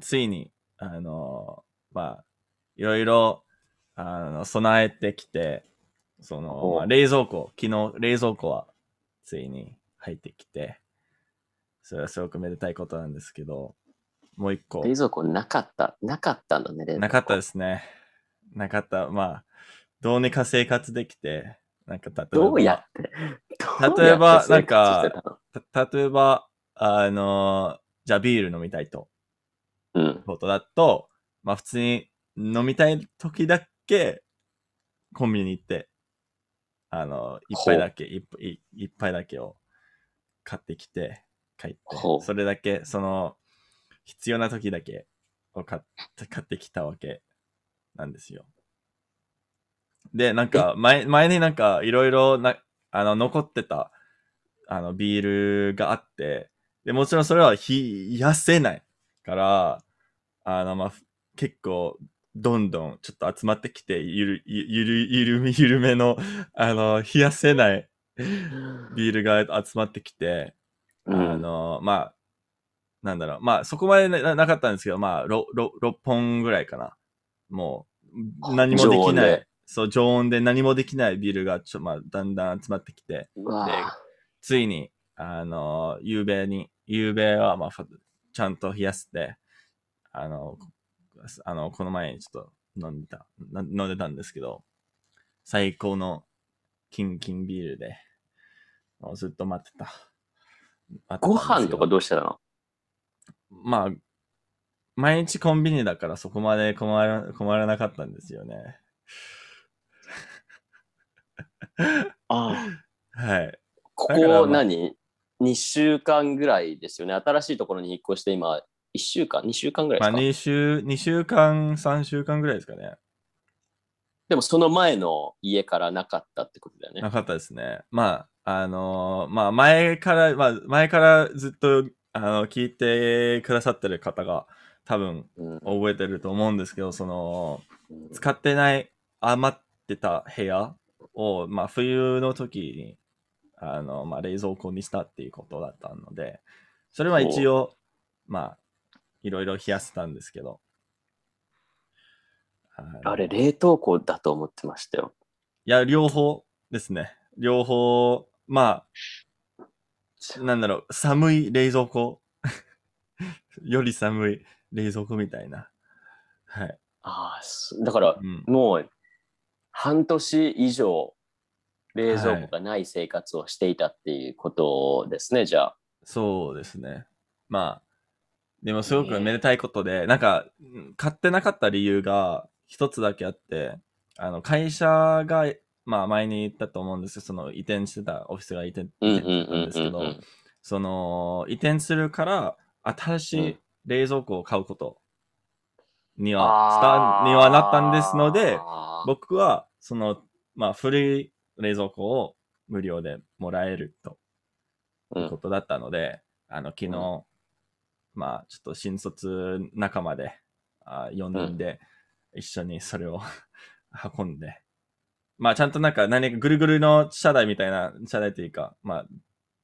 ついに、あの、まあ、いろいろ、あの、備えてきて、その、まあ、冷蔵庫、昨日、冷蔵庫は、ついに入ってきて、それはすごくめでたいことなんですけど、もう一個、冷蔵庫なかった。なかったんだね、冷蔵庫。なかったですね。なかった。まあ、どうにか生活できて、なんか例えば、どうやって？例えばどうやって生活してたの？た例えば、あの、じゃあビール飲みたいと、うん。ことだと、まあ普通に飲みたい時だけ、コンビニに行って、あの、一杯だけ、一杯一一杯だけを買ってきて、帰ってそれだけ、その、必要な時だけを買って、買ってきたわけなんですよ。で、なんか、前、前になんか、いろいろな、あの、残ってた、あの、ビールがあって、で、もちろんそれは冷やせないから、あの、まあ、ふ結構、どんどんちょっと集まってきて、ゆる、ゆゆる、ゆるめ、ゆるめの、あの、冷やせない ビールが集まってきて、うんあの、まあ、なんだろう、まあ、そこまでななかったんですけど、まあ、6、6, 6本ぐらいかな。もう、何もできない。そう、常温で何もできないビールが、ちょ、まあ、だんだん集まってきて、うわぁついに、あの、夕べに、夕べは、まあ、ふちゃんと冷やして、あの、あの、この前にちょっと飲んでた、な飲んでたんですけど、最高のキンキンビールで、もうずっと待ってた。てたんご飯とかどうしてたの？まあ、毎日コンビニだからそこまで困ら困らなかったんですよね。ああ。はい。ここ何 ?2 週間ぐらいですよね。新しいところに引っ越して今、1週間 ?2 週間ぐらいまあ、ですか、2週、2週間、3週間ぐらいですかね。でもその前の家からなかったってことだよね。なかったですね。まあ、あのーまあ、前から、まあ、前からずっと、あの、聞いてくださってる方が多分うん覚えてると思うんですけど、その、うん使ってない余ってた部屋を、まあ、冬の時に、あの、まあ、冷蔵庫にしたっていうことだったので、それは一応、まあ、いろいろ冷やせたんですけど。はいあれ、冷凍庫だと思ってましたよ。いや、両方ですね。両方、まあ、なんだろう、寒い冷蔵庫 より寒い冷蔵庫みたいな。はい。ああ、すだからう、ん。もう、半年以上、冷蔵庫がない生活をしていたっていうことですね、じゃあ。そうですね。まあ、でもすごくめでたいことで、なんか、うん買ってなかった理由が一つだけあって、あの、会社が、まあ前に言ったと思うんですけど、その移転してたオフィスが移転してたんうんですけど、うん。うん。その、移転するから、新しい冷蔵庫を買うことには、スタにはなったんですので、僕は、その、まあ、古い冷蔵庫を無料でもらえるとうんいうことだったので、あの、昨日、まあ、ちょっと新卒仲間で、あ4人で一緒にそれを 運んで、まあ、ちゃんとなんか何かぐるぐるの車台みたいな、車台というか、まあ、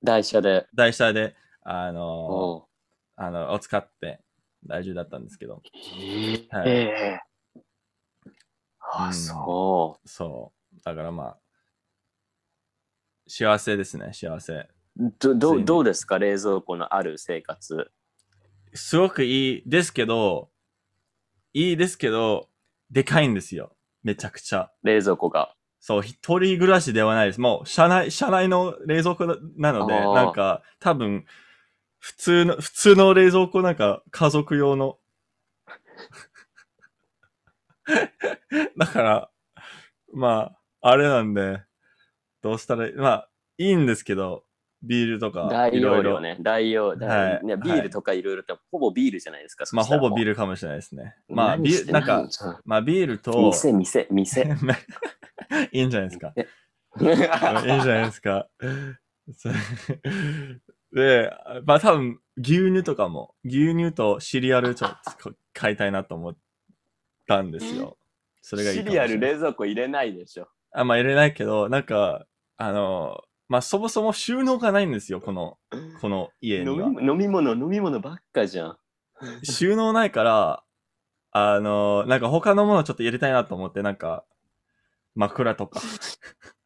台車で。台車で、あの、おうあの、を使って大丈夫だったんですけど、へはいえ。あ、うんそそう。だからまあ、幸せですね、幸せ。う。どどどうですか？冷蔵庫のある生活。すごくいいですけど、いいですけど、でかいんですよ。めちゃくちゃ。冷蔵庫が。そう、一人暮らしではないです。もう、車内、車内の冷蔵庫ななので、なんか、多分、普通の、普通の冷蔵庫なんか、家族用の。だから、まあ、あれなんで、どうしたらいい、まあ、いいんですけど、ビールとか、大いろいろ。容量ね。大容量。はいねビールとかいろいろって、ほぼビールじゃないですか。まあ、ほぼビール。ルかもしれないですね。まあ、ビール、なんか、まあ、ビールと、店、店、店。いいんじゃないですか。いいんじゃないですか。で、まあ多分、牛乳とかも、牛乳とシリアルちょっと買いたいなと思ったんですよ。それがいいかシリア。ル冷蔵庫入れないでしょ。あ、まあ入れないけど、なんか、あの、まあそもそも収納がないんですよ、この、この家飲には。み飲み物、飲み物ばっかじゃん。収納ないから、あの、なんか他のものちょっと入れたいなと思って、なんか、枕とか。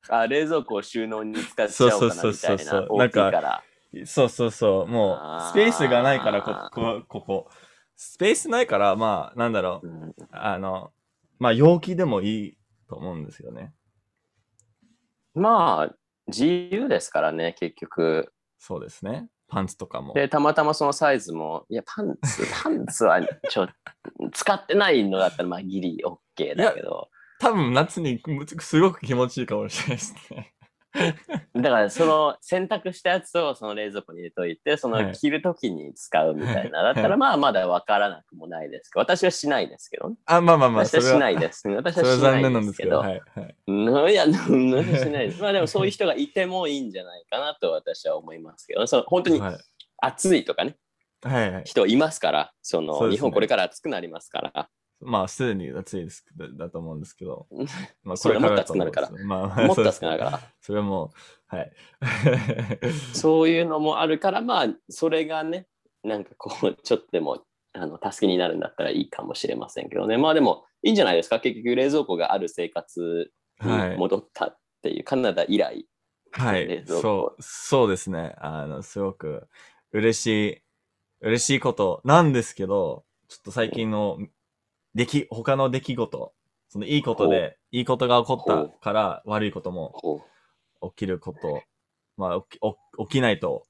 あ、冷蔵庫を収納に使っちゃおうかなそうみたいな。そうそうそう大きいから。そうそうそう。もうスペースがないから、こ、こ、ここ。スペースないから、まあ、なんだろう。うんあの、まあ、容器でもいいと思うんですよね。まあ、自由ですからね、結局。そうですね。パンツとかも。で、たまたまそのサイズも、いや、パンツ、パンツはちょ、使ってないのだったら、まあ、ギリ OK だけど。多分夏にすごく気持ちいいかもしれないですね。だから、その洗濯したやつをその冷蔵庫に入れといて、そはいの着るときに使うみたいな。だったら、まあ、まだわからなくもないですけど、私はしないですけどね。あ、まあまあまあ、私はしないです。私ははしないですけど。はいはい。うんいや、うん私はしないです。まあでもそういう人がいてもいいんじゃないかなと私は思いますけど、その本当にはい暑いとかね、はいはい。人いますから、その日本これから暑くなりますから、まあ、すでに暑いですだだと思うんですけどうん。まあ、それはもっとだと思うんですよまあ、まあもっと暑くなるから、それはもう、はい。そういうのもあるから、まあそれがね、なんかこう、ちょっとでもあの助けになるんだったらいいかもしれませんけどね。まあでもいいんじゃないですか、結局冷蔵庫がある生活はい。に戻ったっていう、カナダ以来。はい。そう、そうですね。あの、すごく嬉しい、嬉しいことなんですけど、ちょっと最近の出来、他の出来事、そのいいことで、いいことが起こったから悪いこともほ起きること、まあ、起き起きないと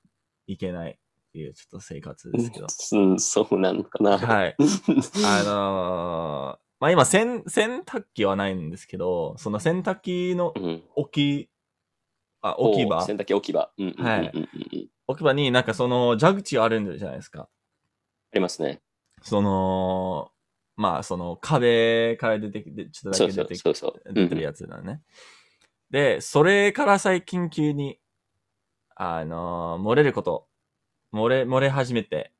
いけないっていうちょっと生活ですけど。ううん、そうなのかな。はい。あのーまあ今、洗、洗濯機はないんですけど、その洗濯機のうん置き、あ、置き場？お洗濯機置き場。うんうんうんうんはいうんうん置き場になんかその蛇口あるんじゃないですか。ありますね。その、まあその壁から出てきて、ちょっとだけ出てきそうそう。出てるやつだね。で、それから最近急に、あのー漏れること、漏れ、漏れ始めて、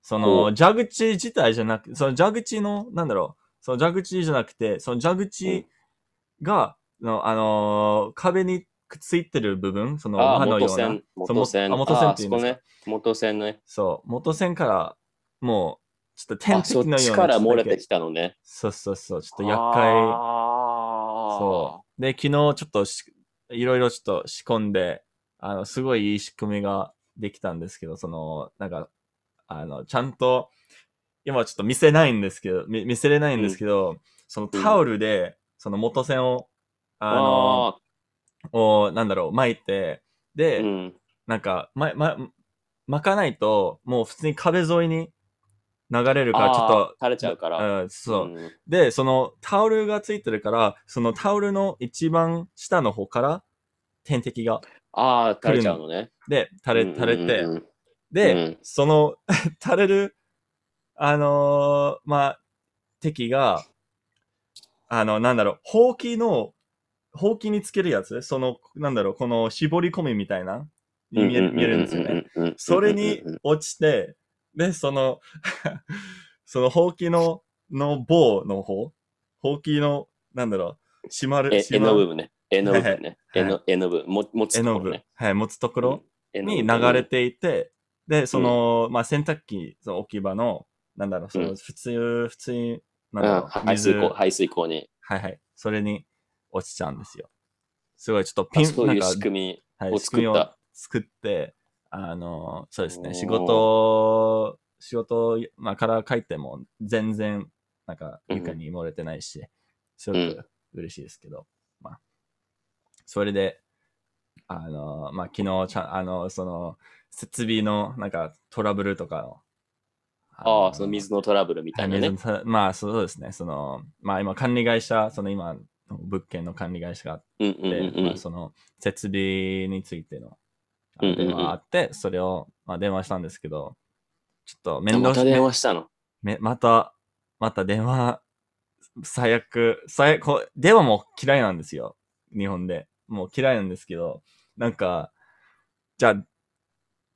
そほの、う蛇口自体じゃなく、その蛇口の、なんだろう、その蛇口じゃなくて、その蛇口が、のあのー壁にくっついてる部分、そのああ、刃のような元線、、元線。あ元線あっていうんですか？ね。元線ね。そう、元線から、もう、ちょっと天敵のような。ちから漏れてきたのね。そうそうそう、ちょっと厄介。あそう。で、昨日ちょっとし、いろいろちょっと仕込んで、あの、すごいいい仕組みができたんですけど、その、なんか、あの、ちゃんと、今ちょっと見せないんですけど、見見せれないんですけど、そのタオルで、その元線を、あの、あを、なんだろう、巻いて、で、ーうん。なんか、ま、ま、巻かないと、もう普通に壁沿いに流れるから、ちょっと、垂れちゃうから。うん、そう。んで、そのタオルがついてるから、そのタオルの一番下の方から点滴が、ああ、垂れちゃうのね。で、垂れ、垂れて、うんうんうんで、うんその 垂れる、あのーまあ、敵が、あの、なんだろう、ほうきの、ほうきにつけるやつ？その、なんだろう、この絞り込みみたいな、に見え見えるんですよね。。ううそれに落ちて、で、その、そのほうきの、の棒の方、ほうきの、なんだろう、閉まる、え、閉まる？絵の部分ね。絵の部分ね。はい絵の、絵の部分。も持つところね。、はい、持つところに流れていて、で、その、まあ、洗濯機、その置き場の、なんだろう、その、うん普通、普通に、なんうんだろう、水、排水口、排水口に。はいはい、それに落ちちゃうんですよ。すごい、ちょっとピン、あそうないう仕組み。はい、を仕組みを作った作って、あの、そうですね、仕事、仕事、まあ、から帰っても全然、なんか、床に漏れてないし、すごく嬉しいですけど、まあ、それで、あの、まあ、昨日、ちゃん、あの、その、設備の、なんか、トラブルとかを、ああ、その水のトラブルみたいなね。まあ、そうですね、その、まあ、今、管理会社、その今、物件の管理会社がうんうんで、うんうん。まあその設備についてのあ電話があって、それを、まあ、電話したんですけど、ちょっと面あまた電話したの？めまた、また電話、最悪、最悪、電話も嫌いなんですよ。日本で。もう嫌いなんですけど、なんか、じゃあ、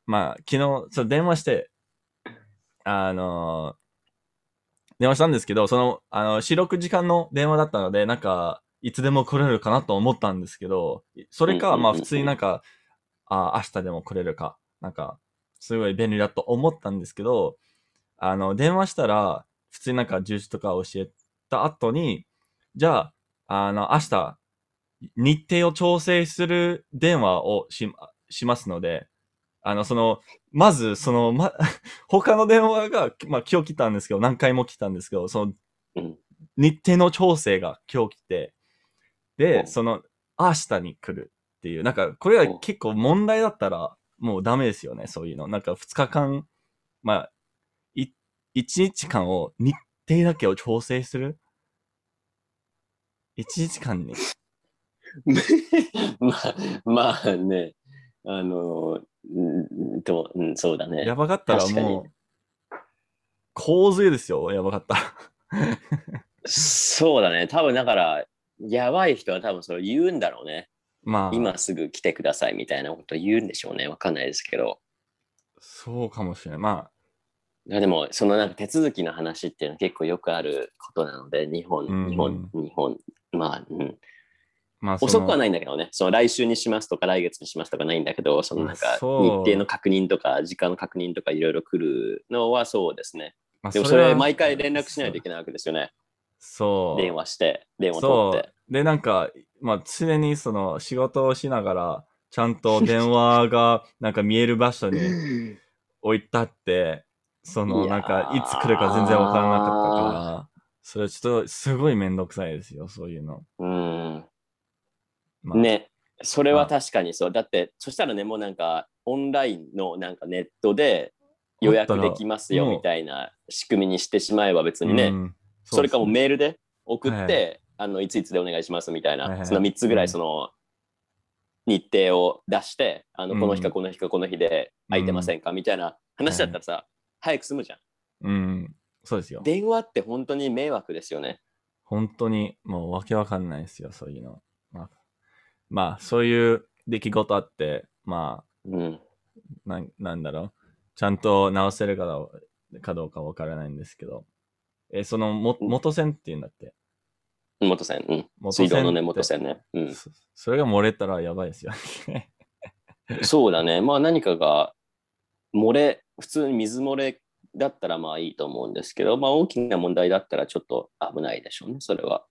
まあ、昨日、そう電話して、あの電話したんですけど、その、あの、四六時間の電話だったので、なんか、いつでも来れるかなと思ったんですけど、それか、まあ普通になんか、あ明日でも来れるか、なんか、すごい便利だと思ったんですけど、あの、電話したら、普通になんか住所とか教えた後に、じゃあ、あの、明日、日程を調整する電話をし、しますので、あの、その、まず、その、ま、他の電話が、まあ、今日来たんですけど、何回も来たんですけど、その、うん。日程の調整が今日来て、で、う。んその、明日に来るっていう、なんか、これは結構問題だったら、もうダメですよね、そういうの。なんか、2日間、まあ、い、1日間を、日程だけを調整する ?1 日間に。まあ、まあね、あの、うんと、うん、そうだね。やばかったらもう、洪水ですよ、やばかったら。そうだね。多分だから、やばい人は多分それを言うんだろうね。まあ、今すぐ来てくださいみたいなことを言うんでしょうね。わかんないですけど。そうかもしれない。まいやでも、そのなんか手続きの話っていうのは結構よくあることなので、日本、うん日本、日本、まあ、うん、あ、まあ、遅くはないんだけどね、その来週にしますとか来月にしますとかないんだけど、そのなんか日程の確認とか時間の確認とかいろいろ来るのはそうですね。まあでもそれは毎回連絡しないといけないわけですよね。そう。電話して、電話取って。。で、なんか、まあ、常にその仕事をしながら、ちゃんと電話がなんか見える場所に置いてあって、そのなんか、いつ来るか全然わからなかったから、それちょっとすごいめんどくさいですよ、そういうの。うん。まあ、ね、それは確かにそう。だって、そしたらね、もうなんか、オンラインのなんかネットで予約できますよみたいな仕組みにしてしまえば別にね、うん。それかもメールで送って、はいあのいついつでお願いしますみたいな、はいはいはいその3つぐらうんいその日程を出して、あのうんこの日かこの日かこの日で空いてませんか、みたいな話だったらさ、早く済むじゃん。うん、そうですよ。電話って本当に迷惑ですよね。本当にもうわけわかんないですよ、そういうの。まあ、まあ、そういう出来事あって、まうん。あ、なんなんだろう。ちゃんと直せるかどうかどうかわからないんですけど。え、その、も、うん元線って言うんだって。元線。うん。元線水道のね、元線ね。うん。そそれが漏れたらやばいですよね。そうだね。まあ何かが漏れ、普通に水漏れだったらまあいいと思うんですけど、まあ大きな問題だったらちょっと危ないでしょうね、それは。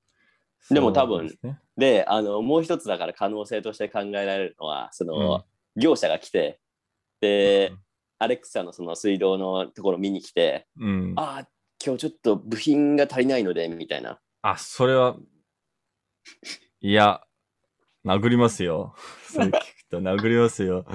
でも多分ですねで、あの、もう一つだから可能性として考えられるのは、その、業者が来て、で、アレクサのその水道のところ見に来て、うん。あ、ああ、今日ちょっと部品が足りないので、みたいな。それは、いや、殴りますよ。それ聞くと殴りますよ。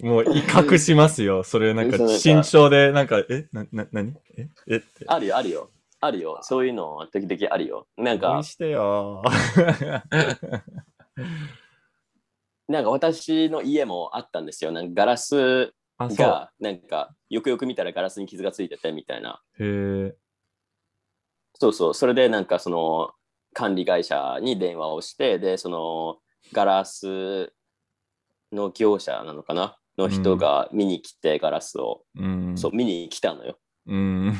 もう威嚇しますよ。それなんか慎重で、なんか、え、な、な、なにえ、えって。あるよ、あるよ。あるよ。そういうの時々あるよ。なんかしてよ。なんか私の家もあったんですよ。なんかガラス。が、なんか、よくよく見たらガラスに傷がついててみたいな。へえ。そうそう。それでなんかその管理会社に電話をして、で、そのガラスの業者なのかな？の人が見に来て、ガラスを、うん。そう、見に来たのよ。うん。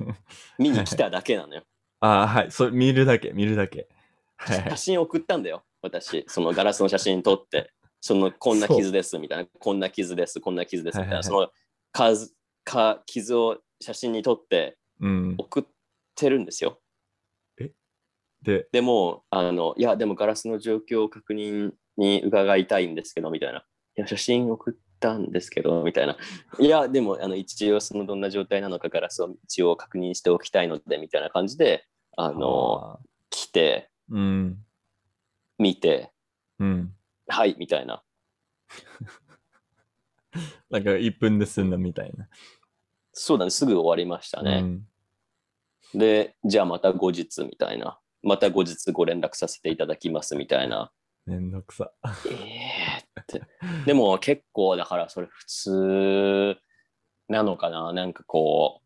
見に来ただけなのよ。あ、はい。それ見るだけ、見るだけ。はい写。真送ったんだよ、私。そのガラスの写真撮って、そのこんな傷ですみたいな、こんな傷です、こんな傷ですみたいな、はいはいその数か傷を写真に撮ってうん。送ってるんですよ。で、でも、あの、いや、でもガラスの状況を確認に伺いたいんですけど、みたいな。いや、写真送ったんですけど、みたいな。いや、でも、あの、一応、そのどんな状態なのか、ガラスを一応確認しておきたいので、みたいな感じで、あの、あ来て、ーうん。見て、うん。はい、みたいな。なんか1分で済んだみたいな。そうだね、すぐ終わりましたね。うん。で、じゃあまた後日、みたいな。また後日ご連絡させていただきます、みたいな。めんどくさ。えーって。でも結構だからそれ普通なのかななんかこ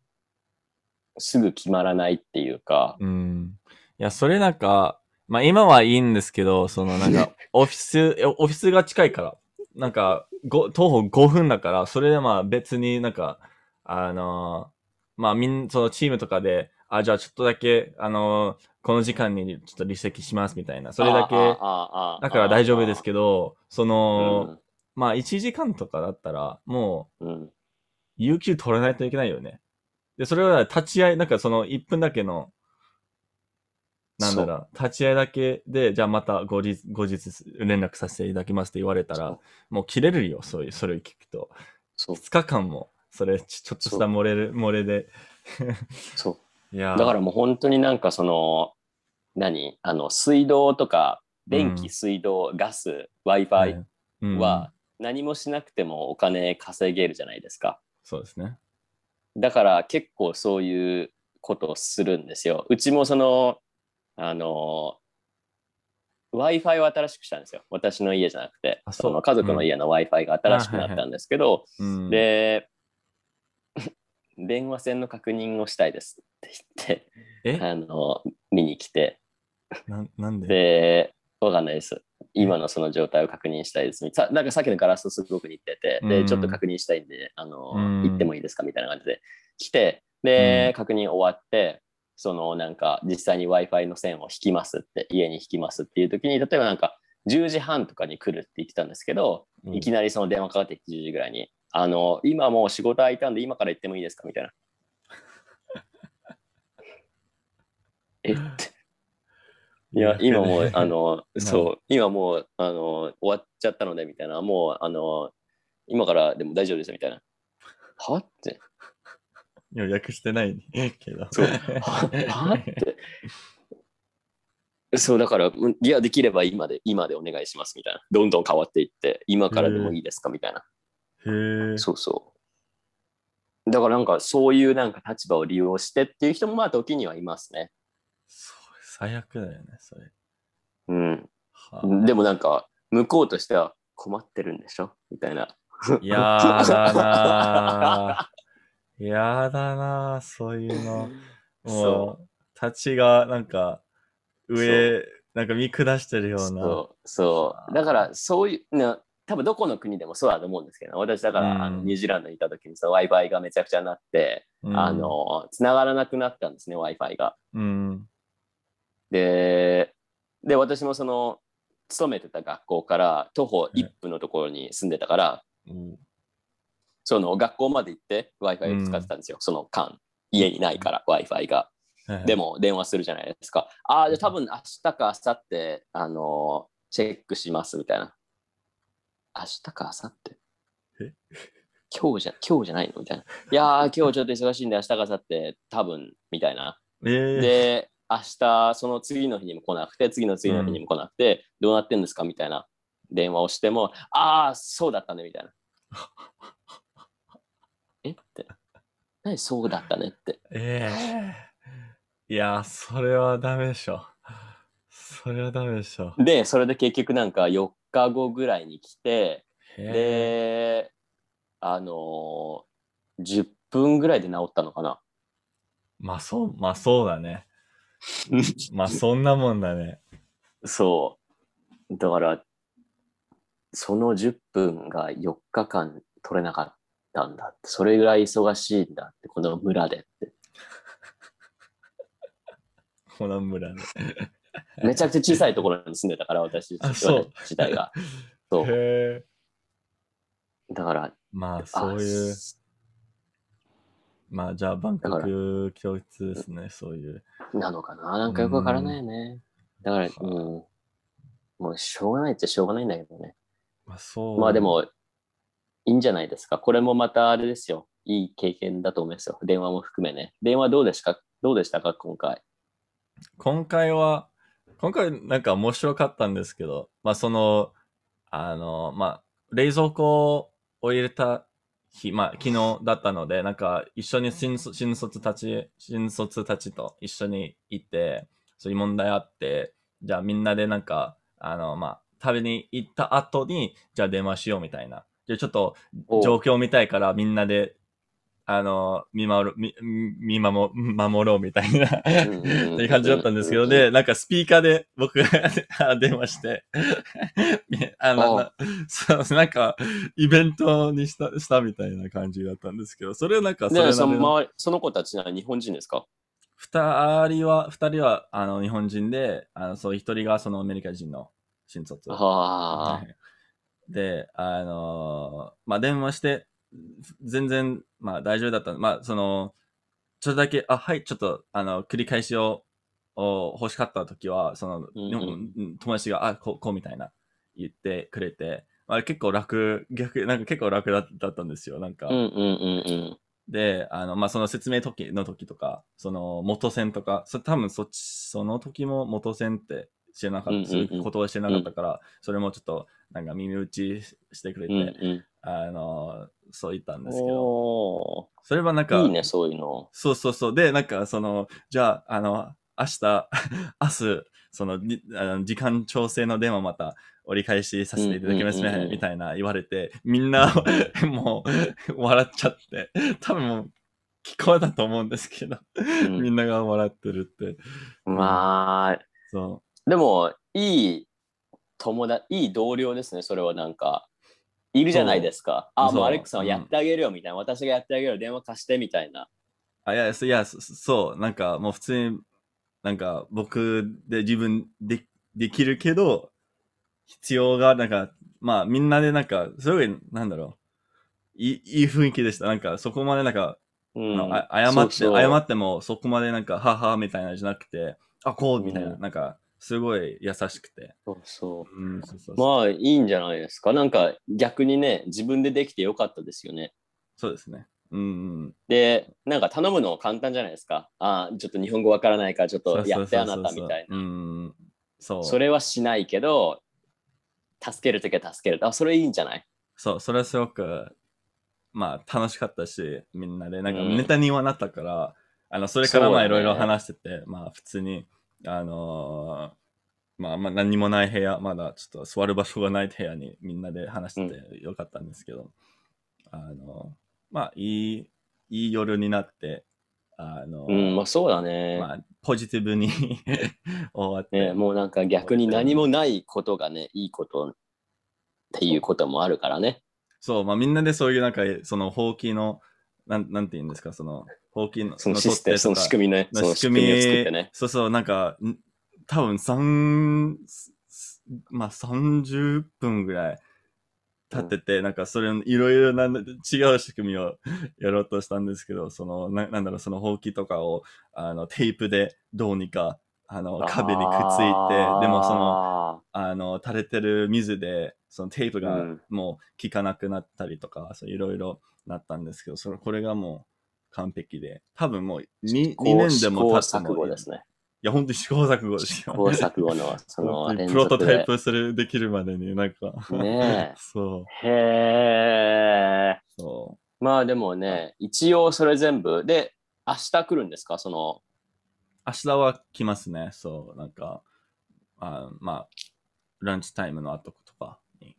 う、すぐ決まらないっていうか、うん。いや、それなんか、まあ今はいいんですけど、そのなんか、オフィス、えオフィスが近いから、なんか、ご徒歩5分だから、それでまあ別になんか、あのーまあみん、そのチームとかで、あ、じゃあちょっとだけ、あのーこの時間にちょっと離席しますみたいな。それだけ、だから大丈夫ですけど、その、まあ1時間とかだったら、もう、有給取らないといけないよね。で、それは立ち会い、なんかその1分だけの、なんだろう、立ち会いだけで、じゃあまた後日、後日連絡させていただきますって言われたら、もう切れるよ、そういう、それを聞くと。そう。2日間も、それ、ちちょっとした漏れる、漏れで。そう。だからもう本当になんかその、何？あの、水道とか、電気、うん水道、ガス、は Wi-Fi いうん。は何もしなくてもお金稼げるじゃないですか。そうですね。だから結構そういうことをするんですよ。うちもその、あの、Wi-Fi を新しくしたんですよ。私の家じゃなくて、あその家族の家の Wi-Fi が新しくなったんですけど、うん、で、電話線の確認をしたいですって言って、え？あの、見に来て、ななんで？で、わかんないです。今のその状態を確認したいです。さなんかさっきのガラスとすごく似てて、で、うん。ちょっと確認したいんで、あの、うん。行ってもいいですかみたいな感じで。来て、で、うん。確認終わって、そのなんか実際に Wi-Fi の線を引きますって、家に引きますっていう時に、例えばなんか10時半とかに来るって言ってたんですけど、うん。いきなりその電話かかってきて10時ぐらいに、あの、今もう仕事空いたんで今から行ってもいいですか？みたいな。えって。いや、今もう、あの、そう、今もう、あの、終わっちゃったので、みたいな、もう、あの、今からでも大丈夫です、みたいな。はって。予約してないけど。そう。ははって。そう、だから、うんいや、できれば今で、今でお願いします、みたいな。どんどん変わっていって、今からでもいいですか、みたいな。へえ。そうそう。だからなんか、そういうなんか立場を利用してっていう人も、まあ、時にはいますね。そう最悪だよね、それ。うん。はあでもなんか、向こうとしては困ってるんでしょ？みたいな。いやだなぁ。やだなぁ、そういうの。も、そう立ちが、なんか、上、なんか見下してるような。そう、そう。だから、そういう、な多分どこの国でもそうだと思うんですけど、私だから、うんあのニュージーランドにいた時にその Wi-Fi がめちゃくちゃになって、うんあ、の、繋がらなくなったんですね、Wi-Fi が。うん。で、で、私もその、勤めてた学校から徒歩1分のところに住んでたから、うんその学校まで行って Wi-Fi を使ってたんですよ、その間。家にないから Wi-Fi が。で、も電話するじゃないですか。ああ、じゃあ多分明日か明後日、あのーチェックしますみたいな。明日か明後日え？今日じゃ、今日じゃないの？みたいな。いやー、今日ちょっと忙しいんで明日か明後日多分、みたいな。えー、で、明日、その次の日にも来なくて、次の次の日にも来なくて、どうなってんですか？みたいな電話をしても、ああ、そうだったね、みたいな。え？って。何そうだったねって。ええいや、それはダメでしょ。それはダメでしょ。で、それで結局なんか4日後ぐらいに来て、で、あのー10分ぐらいで治ったのかな。まあそう、まあそうだね。まあそんなもんだね。そう。だから、その10分が4日間取れなかったんだって、それぐらい忙しいんだって、この村でって。この村で。めちゃくちゃ小さいところに住んでたから、私あそう自体が。そう。だから、まあそういうあ、まあじゃあバンコク共通ですね、そういう。なのかな？なんかよくわからないよね。だから、うん。もうしょうがないっちゃしょうがないんだけどね。まあそう。まあで、も、いいんじゃないですか。これもまたあれですよ。いい経験だと思いますよ。電話も含めね。電話どうでした？かどうでしたか？今回。今回は、今回なんか面白かったんですけど、まあその、あの、まあ、冷蔵庫を入れた日、まあ昨日だったので、なんか一緒に新卒新卒たち、新卒たちと一緒に行って、そういう問題あって、じゃあみんなでなんか、あの、まあ、食べに行った後に、じゃあ電話しようみたいな。じゃあちょっとお状況見たいからみんなで、あの、見守る、見、見守、守ろうみたいな。っていう感じだったんですけど、で、なんかスピーカーで僕が電話して、あの、なそう、なんか、イベントにした、したみたいな感じだったんですけど、それはなんか、それで、なりのそのその子たちは日本人ですか？二人は、二人は、あの、日本人で、あの、そう、一人がそのアメリカ人の新卒。はあ。はいで、あのーまあ、電話して、全然、まあ、大丈夫だった。まあ、その、ちょっとだけ、あ、はい、ちょっと、あの、繰り返しをを欲しかった時は、その、うんうん友達が、あ、こう、こうみたいな言ってくれて、あれ結構楽、逆、なんか結構楽だだったんですよ。なんか、うんうんうんうん。で、あの、まあ、その説明時の時とか、その元線とか、そ多分そっち、その時も元線って知らなかった、そういうことを知らなかったから、それもちょっと、なんか耳打ちしてくれて、うんうん、あの、そう言ったんですけど、おそれはなんか、ーいいね、そういうの。そうそうそう。で、なんか、その、じゃあ、あの、明日、明日、その、にあの時間調整の電話また折り返しさせていただきますね、うんうんうんうんみたいな言われて、みんな、もう、笑っちゃって、多分もう、聞こえたと思うんですけど、うんみんなが笑ってるって。まあ、そでも、いい友達、いい同僚ですね、それはなんか。いるじゃないですか。あ、もうアレックさんはうんやってあげるよみたいな。私がやってあげるよ、電話貸してみたいな。う。あ、いや、そいや、そそう、なんか、もう普通に、なんか、僕で自分でできるけど、必要が、なんか、まあ、みんなでなんか、すごい、なんだろう。いいいい雰囲気でした。なんか、そこまでなんか、うん謝って謝ってもそこまでなんか、ははみたいなじゃなくて、あ、こうみたいな、うんなんか、すごい優しくて。そうそう。うん、そうそうそう。まあいいんじゃないですか。なんか逆にね、自分でできてよかったですよね。そうですね。うんうん。で、なんか頼むの簡単じゃないですか。あちょっと日本語わからないからちょっとやってあなたみたいな。そう。それはしないけど、助けるときは助ける。あ、それいいんじゃない？そう、それはすごく、まあ、楽しかったし、みんなで、なんかうんネタにはなったから、あの、それからまあ、いろいろ話してて、まあ、普通に、あのーまあ、まあ、何にもない部屋、まだちょっと座る場所がない部屋にみんなで話しててよかったんですけど、あのまあ、いい、いい夜になって、あのうん、まあそうだね。まあ、ポジティブに 終わって、ね、もうなんか逆に何もないことがね、いいことっていうこともあるからね。そう、まあみんなでそういうなんか、その、ほうきの、なん、なんて言うんですか、その、ほうきの、そのシステム、その仕組みね。その仕仕組みを作ってね。そうそう、なんか、ん多分三、すまあ30分ぐらい経ってて、なんかそれいろいろな違う仕組みを やろうとしたんですけど、その、ななんだろう、そのほうきとかを、あの、テープでどうにか、あの、壁にくっついて、でもその、の、あの、垂れてる水で、そのテープがうんもう効かなくなったりとか、そういろいろなったんですけど、それ、これがもう完璧で、多分もう 2, 2年でも経って試行錯ですね。いや、本当に試行錯誤ですよ。試行錯誤の、そのプロト。タイプする、できるまでになんか、ねえ そう、へえ。そまあでもね、一応それ全部。で、明日来るんですか？その、う。明日は来ますね、そう、なんか、あまあ、ランチタイムの後とかに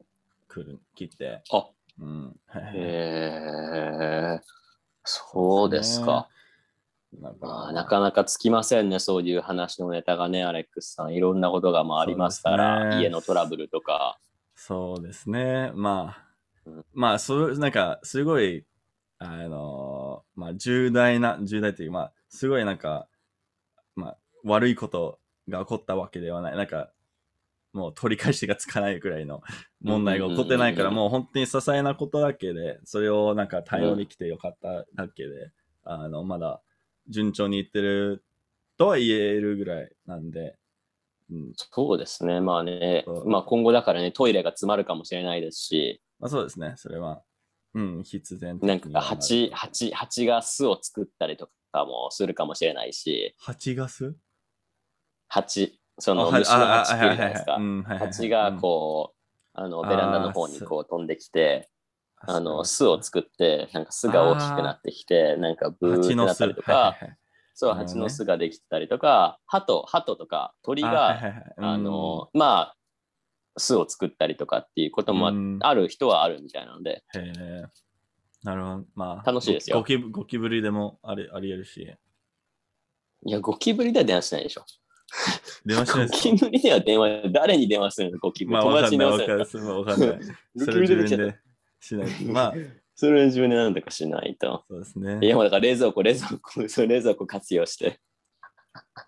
来る、来て、あ、うん、へえ。そうですか。なんかまあ、なかなかつきませんね、そういう話のネタがね、アレックスさん。いろんなことがまあありますから、ね家のトラブルとか。そうですね。まあ、うんまあ、そう、なんか、すごい、あのまあ、重大な、重大というか、まあ、すごいなんか、まあ、悪いことが起こったわけではない。なんか、もう取り返しがつかないくらいの問題が起こってないから、もう本当に些細なことだけで、それをなんか対応できてよかっただけで、あの、まだ順調にいってるとは言えるぐらいなんで、うん、そうですね、まあねまあ今後だからね、トイレが詰まるかもしれないですし、まあそうですね、それは、うん、必然的なんか蜂、蜂、蜂が巣を作ったりとかもするかもしれないし、8月蜂、その虫のあ蜂来るじゃないですか。蜂がこう、あの、ベランダの方にこう飛んできて、うんあの、巣を作って、なんか巣が大きくなってきて、なんかブーってなったりとか、そう、蜂の巣ができたりとか、鳩、鳩とか鳥が、あの、まあ、巣を作ったりとかっていうこともある人はあるみたいなので、なるほど。まあ、楽しいですよ。ゴキゴキブリでもありありえるし。いや、ゴキブリでは電話しないでしょ。電話しないゴですキブリでは電話、誰に電話するのゴキブリ。まあ、友わかんない、わかんない。わかんない。ゴそれ自分でしない。まあ、それを自分で何とかしないと。そうですねい。や、もうだから冷蔵庫、冷蔵庫、それ冷蔵庫活用して。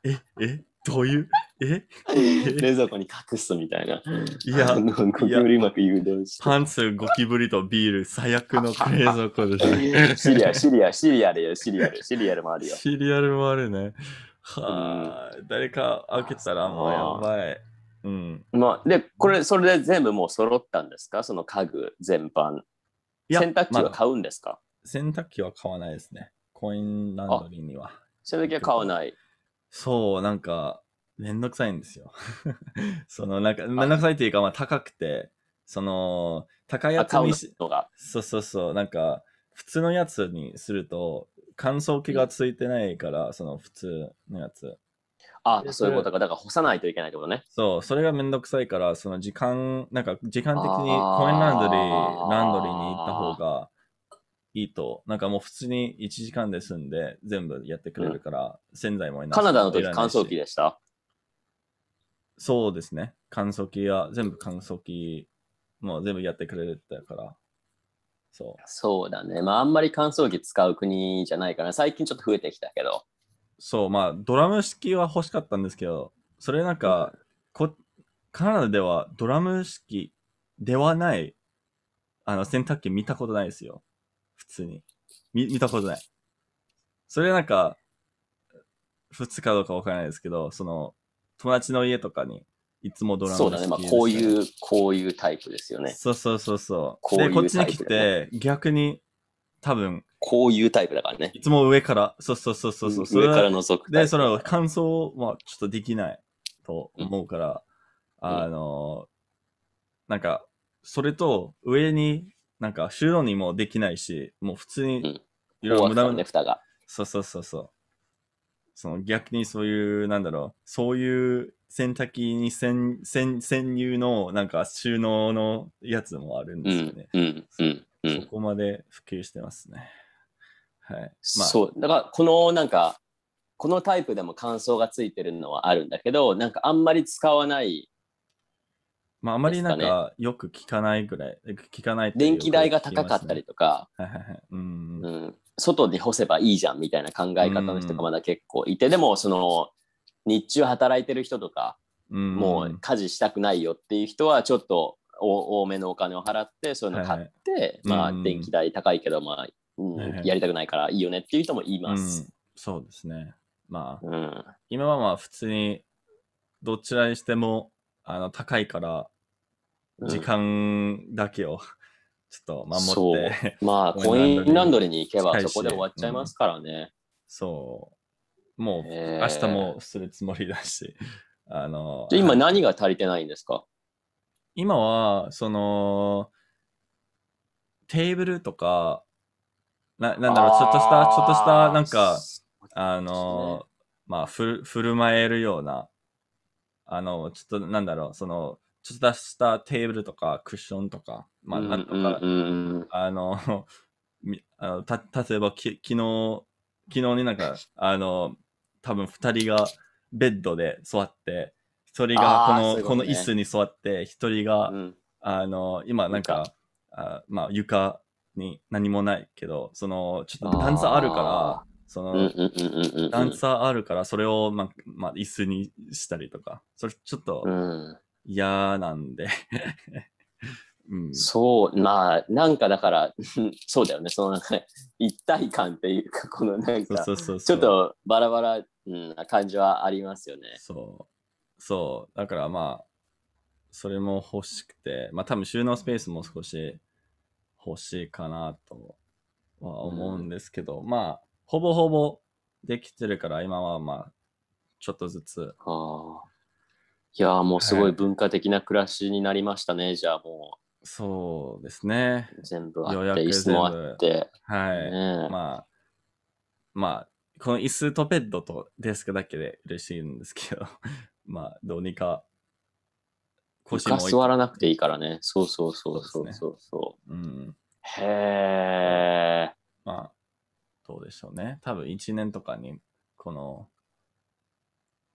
え、えどういう？え？冷蔵庫に隠すみたいな。いやゴキブリうまく誘導して。パンツ、ゴキブリとビール、最悪の冷蔵庫ですね。シリアル、シリアル、シリアルよ、シリアル、シリアルもあるよ。シリアルもあるね。はあ、誰か開けたらもうやばい。うん。まあ、で、これ、それで全部もう揃ったんですか？その家具全般。いや洗濯機は買うんですか、洗濯機は買わないですね。コインランドリーには。洗濯機は買わない。そう、なんか、めんどくさいんですよ。その、なんか、めんどくさいっていうか、まあ、高くて、その、高いやつにし。そうそうそう、なんか、普通のやつにすると、乾燥機がついてないから、その普通のやつ。あでそういうことか。だから干さないといけないってことね。そう、それがめんどくさいから、その時間、なんか時間的にコインランドリー、ランドリーに行った方がいいと、なんかもう普通に1時間で済んで全部やってくれるから、洗剤もいらないしカナダの時乾燥機でした？そうですね。乾燥機は全部乾燥機、もう全部やってくれるってから。そう。そうだね。まあ、あんまり乾燥機使う国じゃないから、最近ちょっと増えてきたけど。そう、まあ、ドラム式は欲しかったんですけど、それなんか、こカナダではドラム式ではない、あの、洗濯機見たことないですよ。普通に。見見たことない。それなんか、普通かどうかわからないですけど、その、友達の家とかに、いつもドラム式そうだね。まあ、こういうう、こういうタイプですよね。そうそうそうそう。こういうで、こっちに来て、逆に、多分、こういうタイプだからね。いつも上から、そうそうそうそうそう。上から覗く。で、それを乾燥はちょっとできないと思うから、あの、なんか、それと上に、なんか収納にもできないし、もう普通うんに、いろいろ無駄なこう開くからね、蓋が。そうそうそうそう。その逆にそういう、なんだろう、そういう洗濯機に潜潜潜入のなんか収納のやつもあるんうですよね。、んうん、うん、うんそ。こまで普及してますね。はい。まあ、そう。だから、このなんか、このタイプでも乾燥がついてるのはあるんだけど、なんかあんまり使わない、まあ、あまりなんかよく聞かないぐらい、聞かない電気代が高かったりとか、はいはいはい。うん。う、ん、外で干せばいいじゃんみたいな考え方の人がまだ結構いて、でもその日中働いてる人とか、うん、もう家事したくないよっていう人はちょっとお多めのお金を払ってそういうの買って、はいはい。まあうん電気代高いけどまあ、うんやりたくないからいいよねっていう人もいまうん。す。、そうですね。まあ、うん。今はまあ普通に、どちらにしても、あの、高いから、うん時間だけを、ちょっと守って、まあ ココイインランドリーに行けばそこで終わっちゃいますからね。そう。もう、明日もするつもりだし、あの、今はい何が足りてないんですか？今は、その、テーブルとか、な、なんだろう、ちょっとした、ちょっとした、なんか、あの、まあ、ふる、振る舞えるような、あの、ちょっと、なんだろう、その、ちょっとしたテーブルとか、クッションとか、まあ、なんとか、あの、みあのた、例えばき、昨日、昨日になんか、あの、多分二人がベッドで座って、一人がこの、ね。この椅子に座って、一人が、うん。あの、今なんか、あまあ床に何もないけど、その、ちょっと段差あるから、その、段差あるから、それを、まあ、まあ、椅子にしたりとか、それちょっとうん嫌なんで、うん。そう、まあ、なんかだから、そうだよね、そのなんか一体感っていうか、このなんか、そうそうそう。ちょっとバラバラうんな感じはありますよね。そう。そう。だからまあ、それも欲しくて、まあ多分収納スペースも少し欲しいかなとは思うんですけど、まあ、ほぼほぼできてるから、今はまあ、ちょっとずつ、ああいやーもうすごはいい文化的な暮らしになりましたね、じゃあもそうですね。う全部あって、椅子もあって。はい。ねえまあ、まあ、この椅子とベッドとデスクだけで嬉しいんですけど、まあ、どうにか腰も床座らなくていいからね。そうそうそうそうそうそう。うん。へえ。まあ、どうでしょうね。多分1年とかに、この、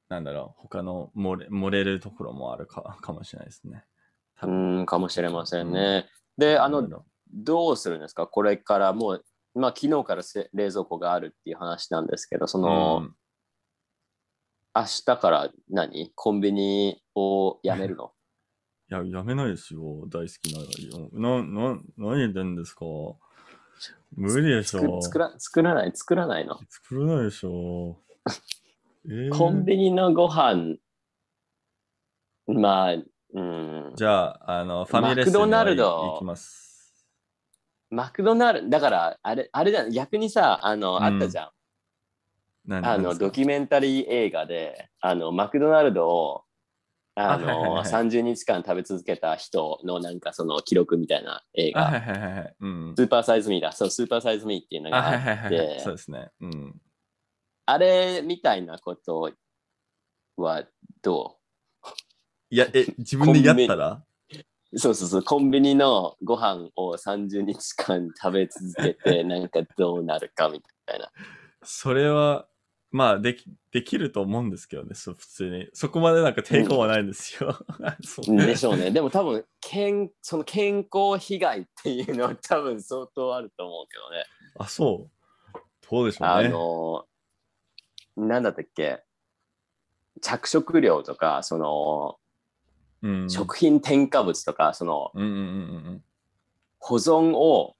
なんだろう、他の漏れ漏れるところもあるか かもしれないですね。多う分ん、かもしれませんね。で、あのどうするんですか？これからもう、まあ、昨日からせ冷蔵庫があるっていう話なんですけど、そうの、うん明日から何？コンビニをやめるの？いや、やめないですよ。大好きなら。な、な、何言ってんですか？無理でし作ょ。作ら作らない？作らないの、作れないでしょ。えーコンビニのご飯、まあ、うん。じゃあ、あの、ファミレスにマクドナルドは行きます。マクドナルド、だから、あれ、あれだ、逆にさ、あの、うんあったじゃん。何あの、ドキュメンタリー映画で、あの、マクドナルドを、あの、あはいはいはい30日間食べ続けた人のなんかその記録みたいな映画。いはいはいはい。うん。スーパーサイズミーだ。そう、スーパーサイズミーっていうのあ、があはいはいはいはい。ってそう、ですね。うん。あれみたいなことはどいや、え、自分でやったら？うそうそうそう、コンビニのご飯を30日間食べ続けて、なんかどうなるかみたいな。それは、まあ、でき、できると思うんですけどね、そう普通に。そこまでなんか抵抗はないんですよ。そうでしょうね。でも多分健、その健康被害っていうのは多分相当あると思うけどね。あ、そう。どうでしょうあね。の、なんだったっけ？着色料とか、その、うん、食品添加物とか、その、うんうんうんうん保存を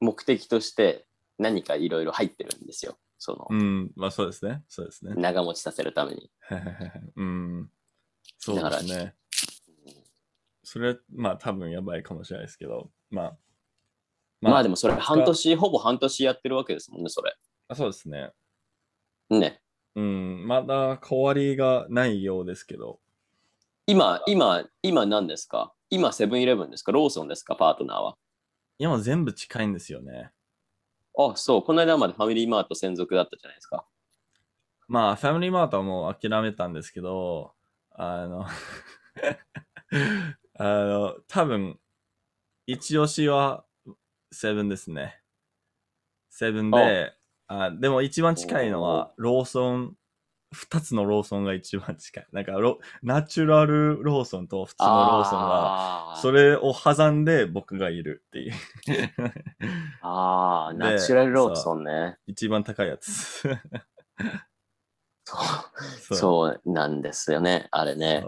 目的として何かいろいろ入ってるんですよ。その、うん。うん、まあそうですね。そうですね。長持ちさせるために。うん。そうですね。それ、まあ多分やばいかもしれないですけど、まあ。まあ、でもそれ半年、ほぼ半年やってるわけですもんね、それ。あそうですね。ね。うん、まだ変わりがないようですけど、今、今、今何ですか？今セブンイレブンですか？ローソンですか？パートナーは。今全部近いんですよね。あ、そう。この間までファミリーマート専属だったじゃないですか。まあ、ファミリーマートはもう諦めたんですけど、あの、あの、多分、一押しはセブンですね。セブンで、あでも一番近いのはローソン、二つのローソンが一番近い。なんかロ、ナチュラルローソンと普通のローソンが、それを挟んで僕がいるっていう。あー、でナチュラルローソンね。一番高いやつ。そうそうなんですよね、あれね。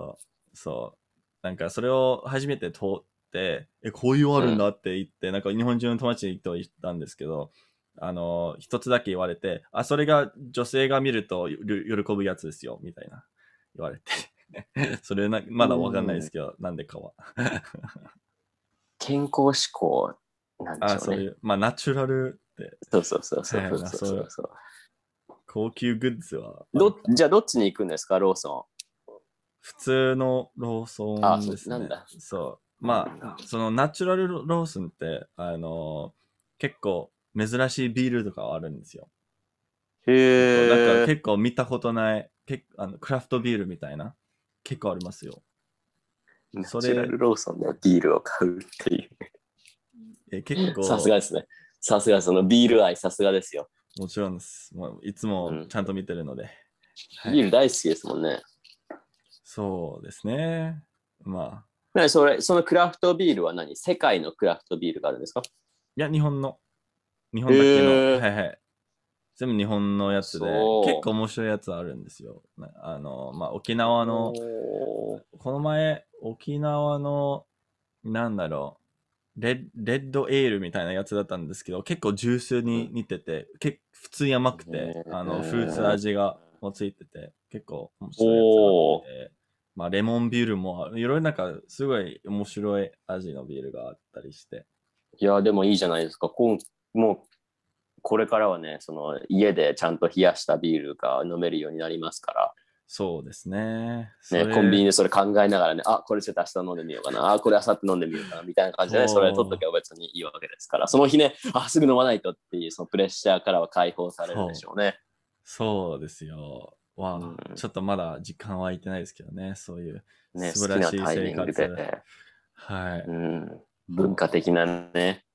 そう。なんかそれを初めて通って、え、こういうあるんだって言って、なんか日本中の友達と言ったんですけど、あの、一つだけ言われて、あ、それが女性が見るとよ喜ぶやつですよ、みたいな言われて。それな、まだわかんないですけど、なんでかは。健康志向なんであ、しょね。そうういう、まあ、ナチュラルって、そうそうそうそうはいそうそうそう。高級グッズは、どじゃあどっちに行くんですか、ローソ普通のローソあンですね。そうなんだそう。まあ、そのナチュラルローソンって、あの結構珍しいビールとかあるんですよ。ン。へなんかえ。結構見たことない、けあのクラフトビールみたいな、結構ありますよ。ナそれチュラルローソンでビールを買うっていう。え結構、さすがですね。さすがそのビール愛さすがですよ。もちろんです。もういつもちゃんと見てるので。はいビール大好きですもんね。そうですね。まあ、それそのクラフトビールは何？世界のクラフトビールがあるんですか？いや、日本の。日本だけの。へーはいはい。全部日本のやつで、結構面白いやつあるんですよ。なあの、まあ、沖縄の、この前、沖縄の、なんだろう、レッレッドエールみたいなやつだったんですけど、結構ジュースに似てて、け普通に甘くて、うんあの、フルーツ味がもついてて、結構面白いやつがあって、まあ、レモンビールもいろいろなんか、すごい面白い味のビールがあったりして。いや、でもいいじゃないですか。こうもう、これからはね、その家でちゃんと冷やしたビールが飲めるようになりますかそうですね。ら、ね、コンビニでそれ考えながらね、あ、これちょっと明日飲んでみようかな、あ、これ明後日飲んでみようかな、みたいな感じで、ね、それ取っとけば別にいいわけですから、その日ね、あ、すぐ飲まないとっていう、そのプレッシャーからは解放されるでしょうね。そうですよ。わあ、うんちょっとまだ時間は空いてないですけどね、そういう。ね、素晴らしい好きなタイミング生で、はい。うん、文化的なね、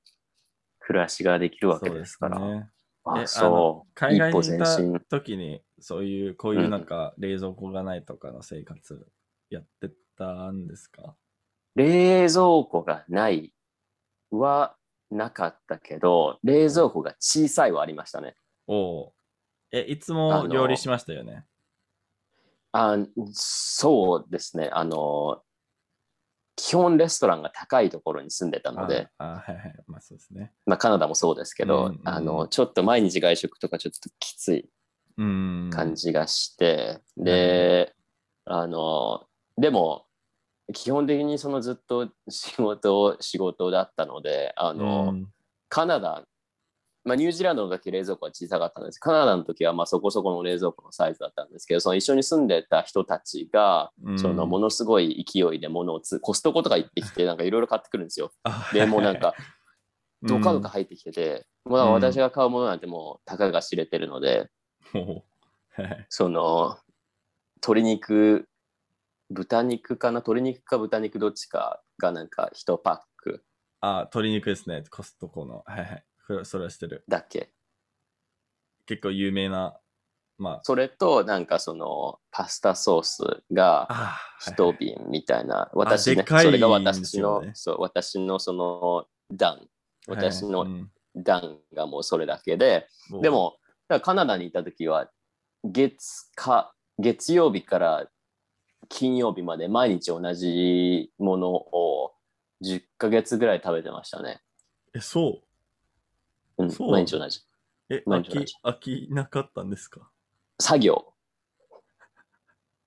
暮らしができるわけですから。そうね。あ、えそう。海外にい一歩前進た。時に、そういう、こういうなんか、冷蔵庫がないとかの生活、やってたんですか？冷蔵庫がないはなかったけど、冷蔵庫が小さいはありましたね。おうえ、いつあもの料理しましたよね？あそうですね。あの、基本レストランが高いところに住んでたので、ああ、はいはい。まあそうですね。まあ、カナダもそうですけど、うんうんあのちょっと毎日外食とかちょっときついうん。感じがして、で、あの、でも、基本的にそのずっと仕事、仕事だったので、あの、うんカナダ、まあ、ニュージーランドの時冷蔵庫は小さかったんです。カナダの時はまあそこそこの冷蔵庫のサイズだったんですけど、その一緒に住んでた人たちが、うんそのものすごい勢いで物をつ、コストコとか行ってきて、なんかいろいろ買ってくるんですよ。あで、もうなんか、うんドカドカ入ってきてて、もう私が買うものなんてもうたかが知れてるので、その、鶏肉、豚肉かな？鶏肉か豚肉どっちかがなんか1パックあ、鶏肉ですね。コストコの。はいはい。それはしてる。だけ？結構有名な、まそれとなんかそのパスタソースがあ、あ一瓶みたいな、私ね、でかいそれが私の、よねそう、私のその段、私の段がもうそれだけで、で、も、だからカナダにいた時は、月か、月曜日から金曜日まで毎日同じものを10ヶ月ぐらい食べてましたね。え、そう？うん、そう毎日同じ。え、毎日同じ飽き、飽きなかったんですか？作業。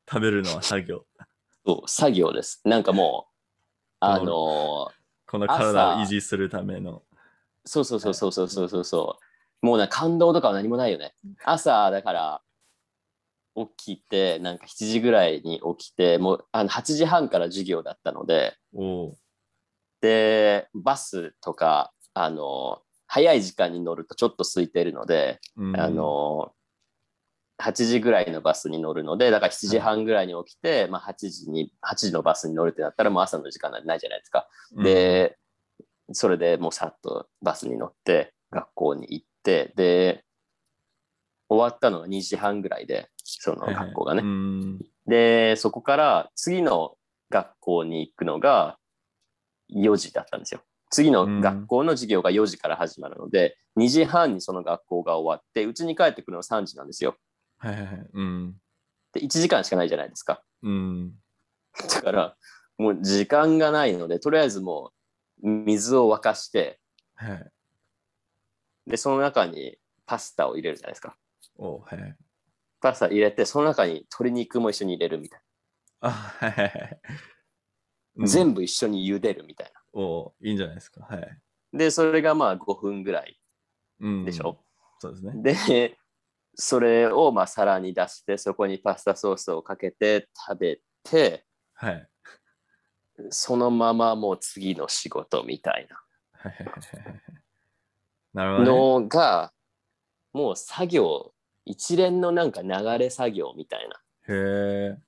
食べるのは作業。そう、作業です。なんかもう、あのー、この体を維持するための。そうそうそうそうそうそうそう。もうな感動とかは何もないよね。朝だから起きてなんか7時ぐらいに起きてもうあの8時半から授業だったのででバスとかあの早い時間に乗るとちょっと空いてるので、うんあ、の、8時ぐらいのバスに乗るので、だから7時半ぐらいに起きて、まあ8時に、8時のバスに乗るってなったらもう朝の時間なんてないじゃないですか。うん、で、それでもうさっとバスに乗って学校に行って、で、終わったのが2時半ぐらいで、その学校がね。うん。で、そこから次の学校に行くのが4時だったんですよ。次の学校の授業が4時から始まるので、2時半にその学校が終わって、うちに帰ってくるのは3時なんですよ。はいはいはい。うん。で、1時間しかないじゃないですか。うん。だから、もう時間がないので、とりあえずもう水を沸かして、はい。で、その中にパスタを入れるじゃないですか。おうはいはい。パスタ入れて、その中に鶏肉も一緒に入れるみたいあ、はいはい全部一緒に茹でるみたいな。おういいんじゃないですか。はい。で、それがまあ5分ぐらいうん。でしょ？そうですね。で、それをまあ皿に出して、そこにパスタソースをかけて食べて、はい。そのままもう次の仕事みたいはいはいはいはいなるほなど、ね。のが、もう作業、一連のなんか流れ作業みたいな。へえ。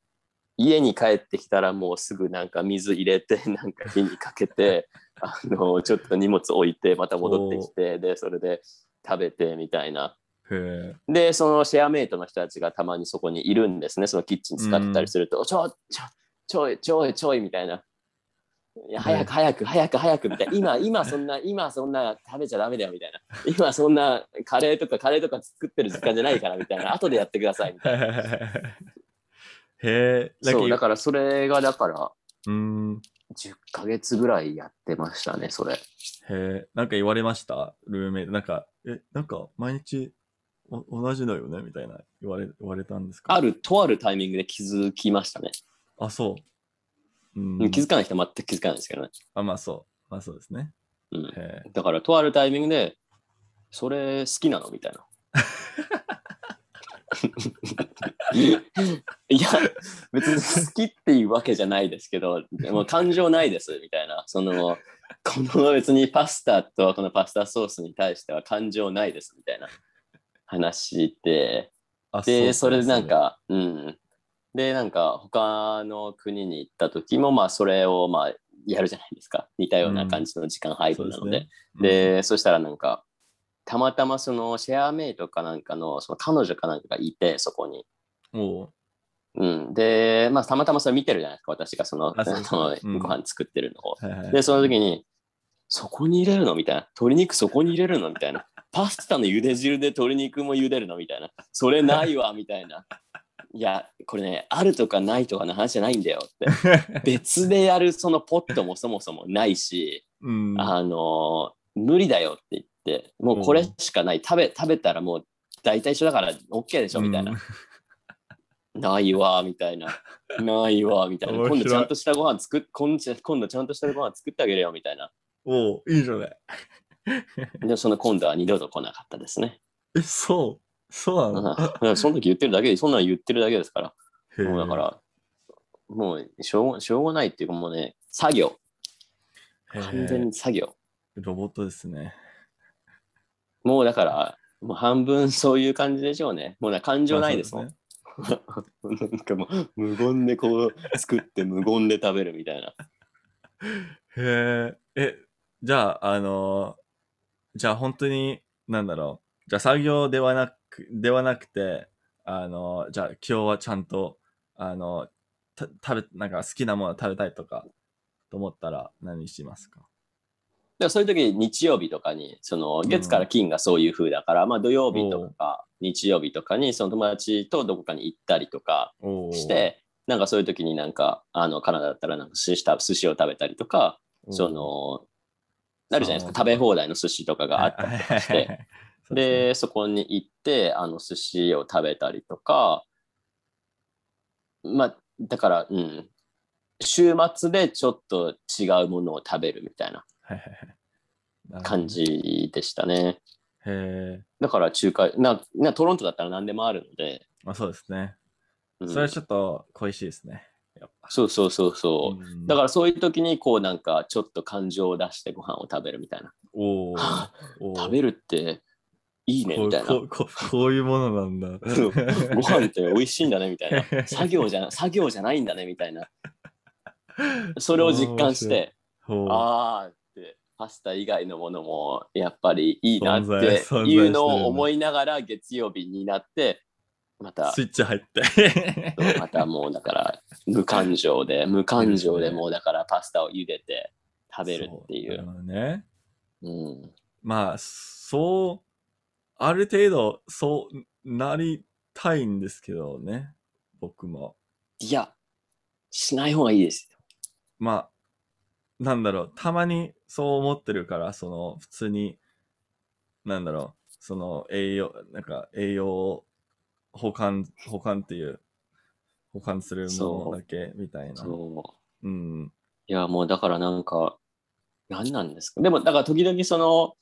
家に帰ってきたらもうすぐなんか水入れて なんか火にかけて あのちょっと荷物置いてまた戻ってきてでそれで食べてみたいな。でそのシェアメイトの人たちがたまにそこにいるんですね。そのキッチン使ってたりすると、ちょちょちょいちょいちょいみたいな。いや早く早く早く早くみたいな。今今そんな今そんな食べちゃダメだよみたいな。今そんなカレーとかカレーとか作ってる時間じゃないからみたいな。後でやってくださいみたいな へえ。そうだかからそれがだからうん。10ヶ月ぐらいやってましたね、それ。へえ。なんか言われました？ルームメイト。なんか、え、なんか毎日お同じだよね？みたいな言われ言われたんですか？ある、とあるタイミングで気づきましたね。あ、そう。うん。気づかない人は全く気づかないですけどね。あ、まあそう。まあそうですね。うん。だから、とあるタイミングで、それ好きなの？みたいな。いや、別に好きっていうわけじゃないですけど、でも感情ないですみたいな。その、この別にパスタとこのパスタソースに対しては感情ないですみたいな話で、あで、それでなん。うか、うん。で、なんか、他の国に行った時も、まあ、それを、まあ、やるじゃないですか。似たような感じの時間配分なので。そうですねで、そしたらなんか、たまたまそのシェアメイトかなんかの、その彼女かなんかがいて、そこに。うん、おううん。で、まあ、たまたまそれ見てるじゃないですか、私がその、あそそご飯作ってるのを。はいはい。で、その時に、そこに入れるの？みたいな。鶏肉そこに入れるの？みたいな。パスタの茹で汁で鶏肉も茹でるの？みたいな。それないわみたいな。いや、これね、あるとかないとかの話じゃないんだよって。別でやるそのポットもそもそもないし、うん。あの無理だよって言って、もうこれしかない。食べ、食べたらもう大体一緒だから OK でしょみたいな。ないわ、みたいな。ないわ、みたいな。今度ちゃんとしたご飯作っ、今度今度ちゃんとしたご飯作ってあげるよ、みたいな。おういいじゃない。で、その今度は二度と来なかったですね。え、そう。そうなの？うんその時言ってるだけで、そんなの言ってるだけですから。もうだから、もうしょうがしょうがないっていうかもうね、作業。完全に作業。ロボットですね。もうだから、もう半分そういう感じでしょうね。もうね、感情ないですもん。まあなんかもう無言でこう作って無言で食べるみたいな。へえ。え、じゃあ、あのーじゃあ本当に、なんだろう。じゃあ作業ではなく、ではなくて、あのーじゃあ今日はちゃんと、あのーた食べ、なんか好きなもの食べたいとか、と思ったら何しますか？でもそういう時日曜日とかに、その月から金がそういう風だから、まあ土曜日とか日曜日とかにその友達とどこかに行ったりとかして、なんかそういう時になんか、あのカナダだったらなんか寿司た寿司を食べたりとか、おーその、なるじゃないですか、食べ放題の寿司とかがあったりとかして、そうですね。で、そこに行って、あの寿司を食べたりとか、まあ、だから、うん、週末でちょっと違うものを食べるみたいなはいはいはい感じでしたね。へえ。だから中華な、なトロントだったら何でもあるので、まあそうですね。うんそれはちょっと恋しいですね。やっぱ。そうそうそうそう。うんだからそういう時にこうなんかちょっと感情を出してご飯を食べるみたいな。お おー食べるっていいねみたいな。こういうものなんだ。ご飯って美味しいんだねみたいな。作業じゃ 作業じゃないんだねみたいな。それを実感して、あーって、パスタ以外のものもやっぱりいいなっていうのを思いながら月曜日になって、またスイッチ入って。またもうだから無感情で、無感情でもうだからパスタを茹でて食べるってい。そうなるほどね。うん、まあ、そう、ある程度、そうなりたいんですけどね。僕も。いや、しない方がいいですよ。まあ、なんだろう、たまにそう思ってるから、その、普通に、なんだろう、その、栄養、なんか、栄養を保管、保管っていう、保管するものだけみたいな。そう。うん。いや、もうだからなんか、何なんですか？でも、だから時々その、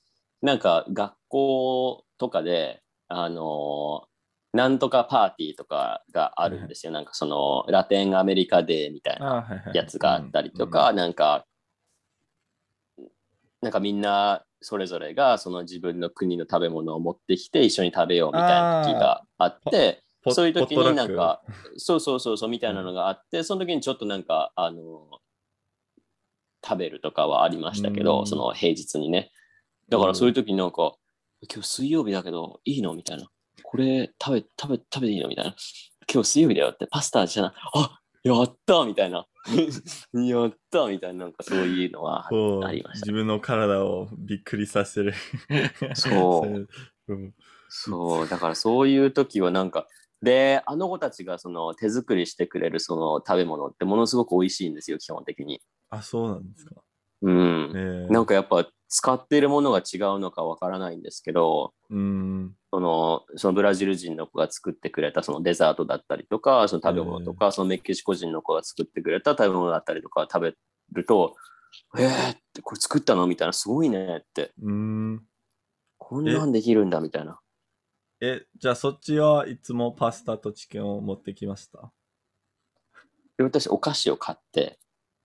なんか学校とかで、あの、なんとかパーティーとかがあるんですよ。なんかその、ラテンアメリカデーみたいな。やつがあったりとか、なんか、なんかみんなそれぞれがその自分の国の食べ物を持ってきて一緒に食べようみたいな時があって、ポそういう時になん、か、そうそうそうそうみたいなのがあって、その時にちょっとなんか、あの、食べるとかはありましたけど、うんその平日にね。だからそういう時になんか、今日水曜日だけどいいのみたいな。これ食べ、食べ、食べていいのみたいな。今日水曜日だよって、パスタじゃない。あやったみたいな。やったみたいな、なんかそういうのはありました自。分の体をびっくりさせる。そう うん。そう、だからそういう時はなんか、で、あの子たちがその手作りしてくれるその食べ物ってものすごく美味しいんですよ、基本的に。あ、そうなんですか。うん。ええなんかやっぱ使っているものが違うのかわからないんですけど、うん。そのそのブラジル人の子が作ってくれたそのデザートだったりとか、その食べ物とか、そのメキシコ人の子が作ってくれた食べ物だったりとか食べると、えーってこれ作ったのみたいな、すごいねって、うん。こんなんできるんだみたいな。え、じゃあそっちはいつもパスタとチキンを持ってきました？で私、お菓子を買って、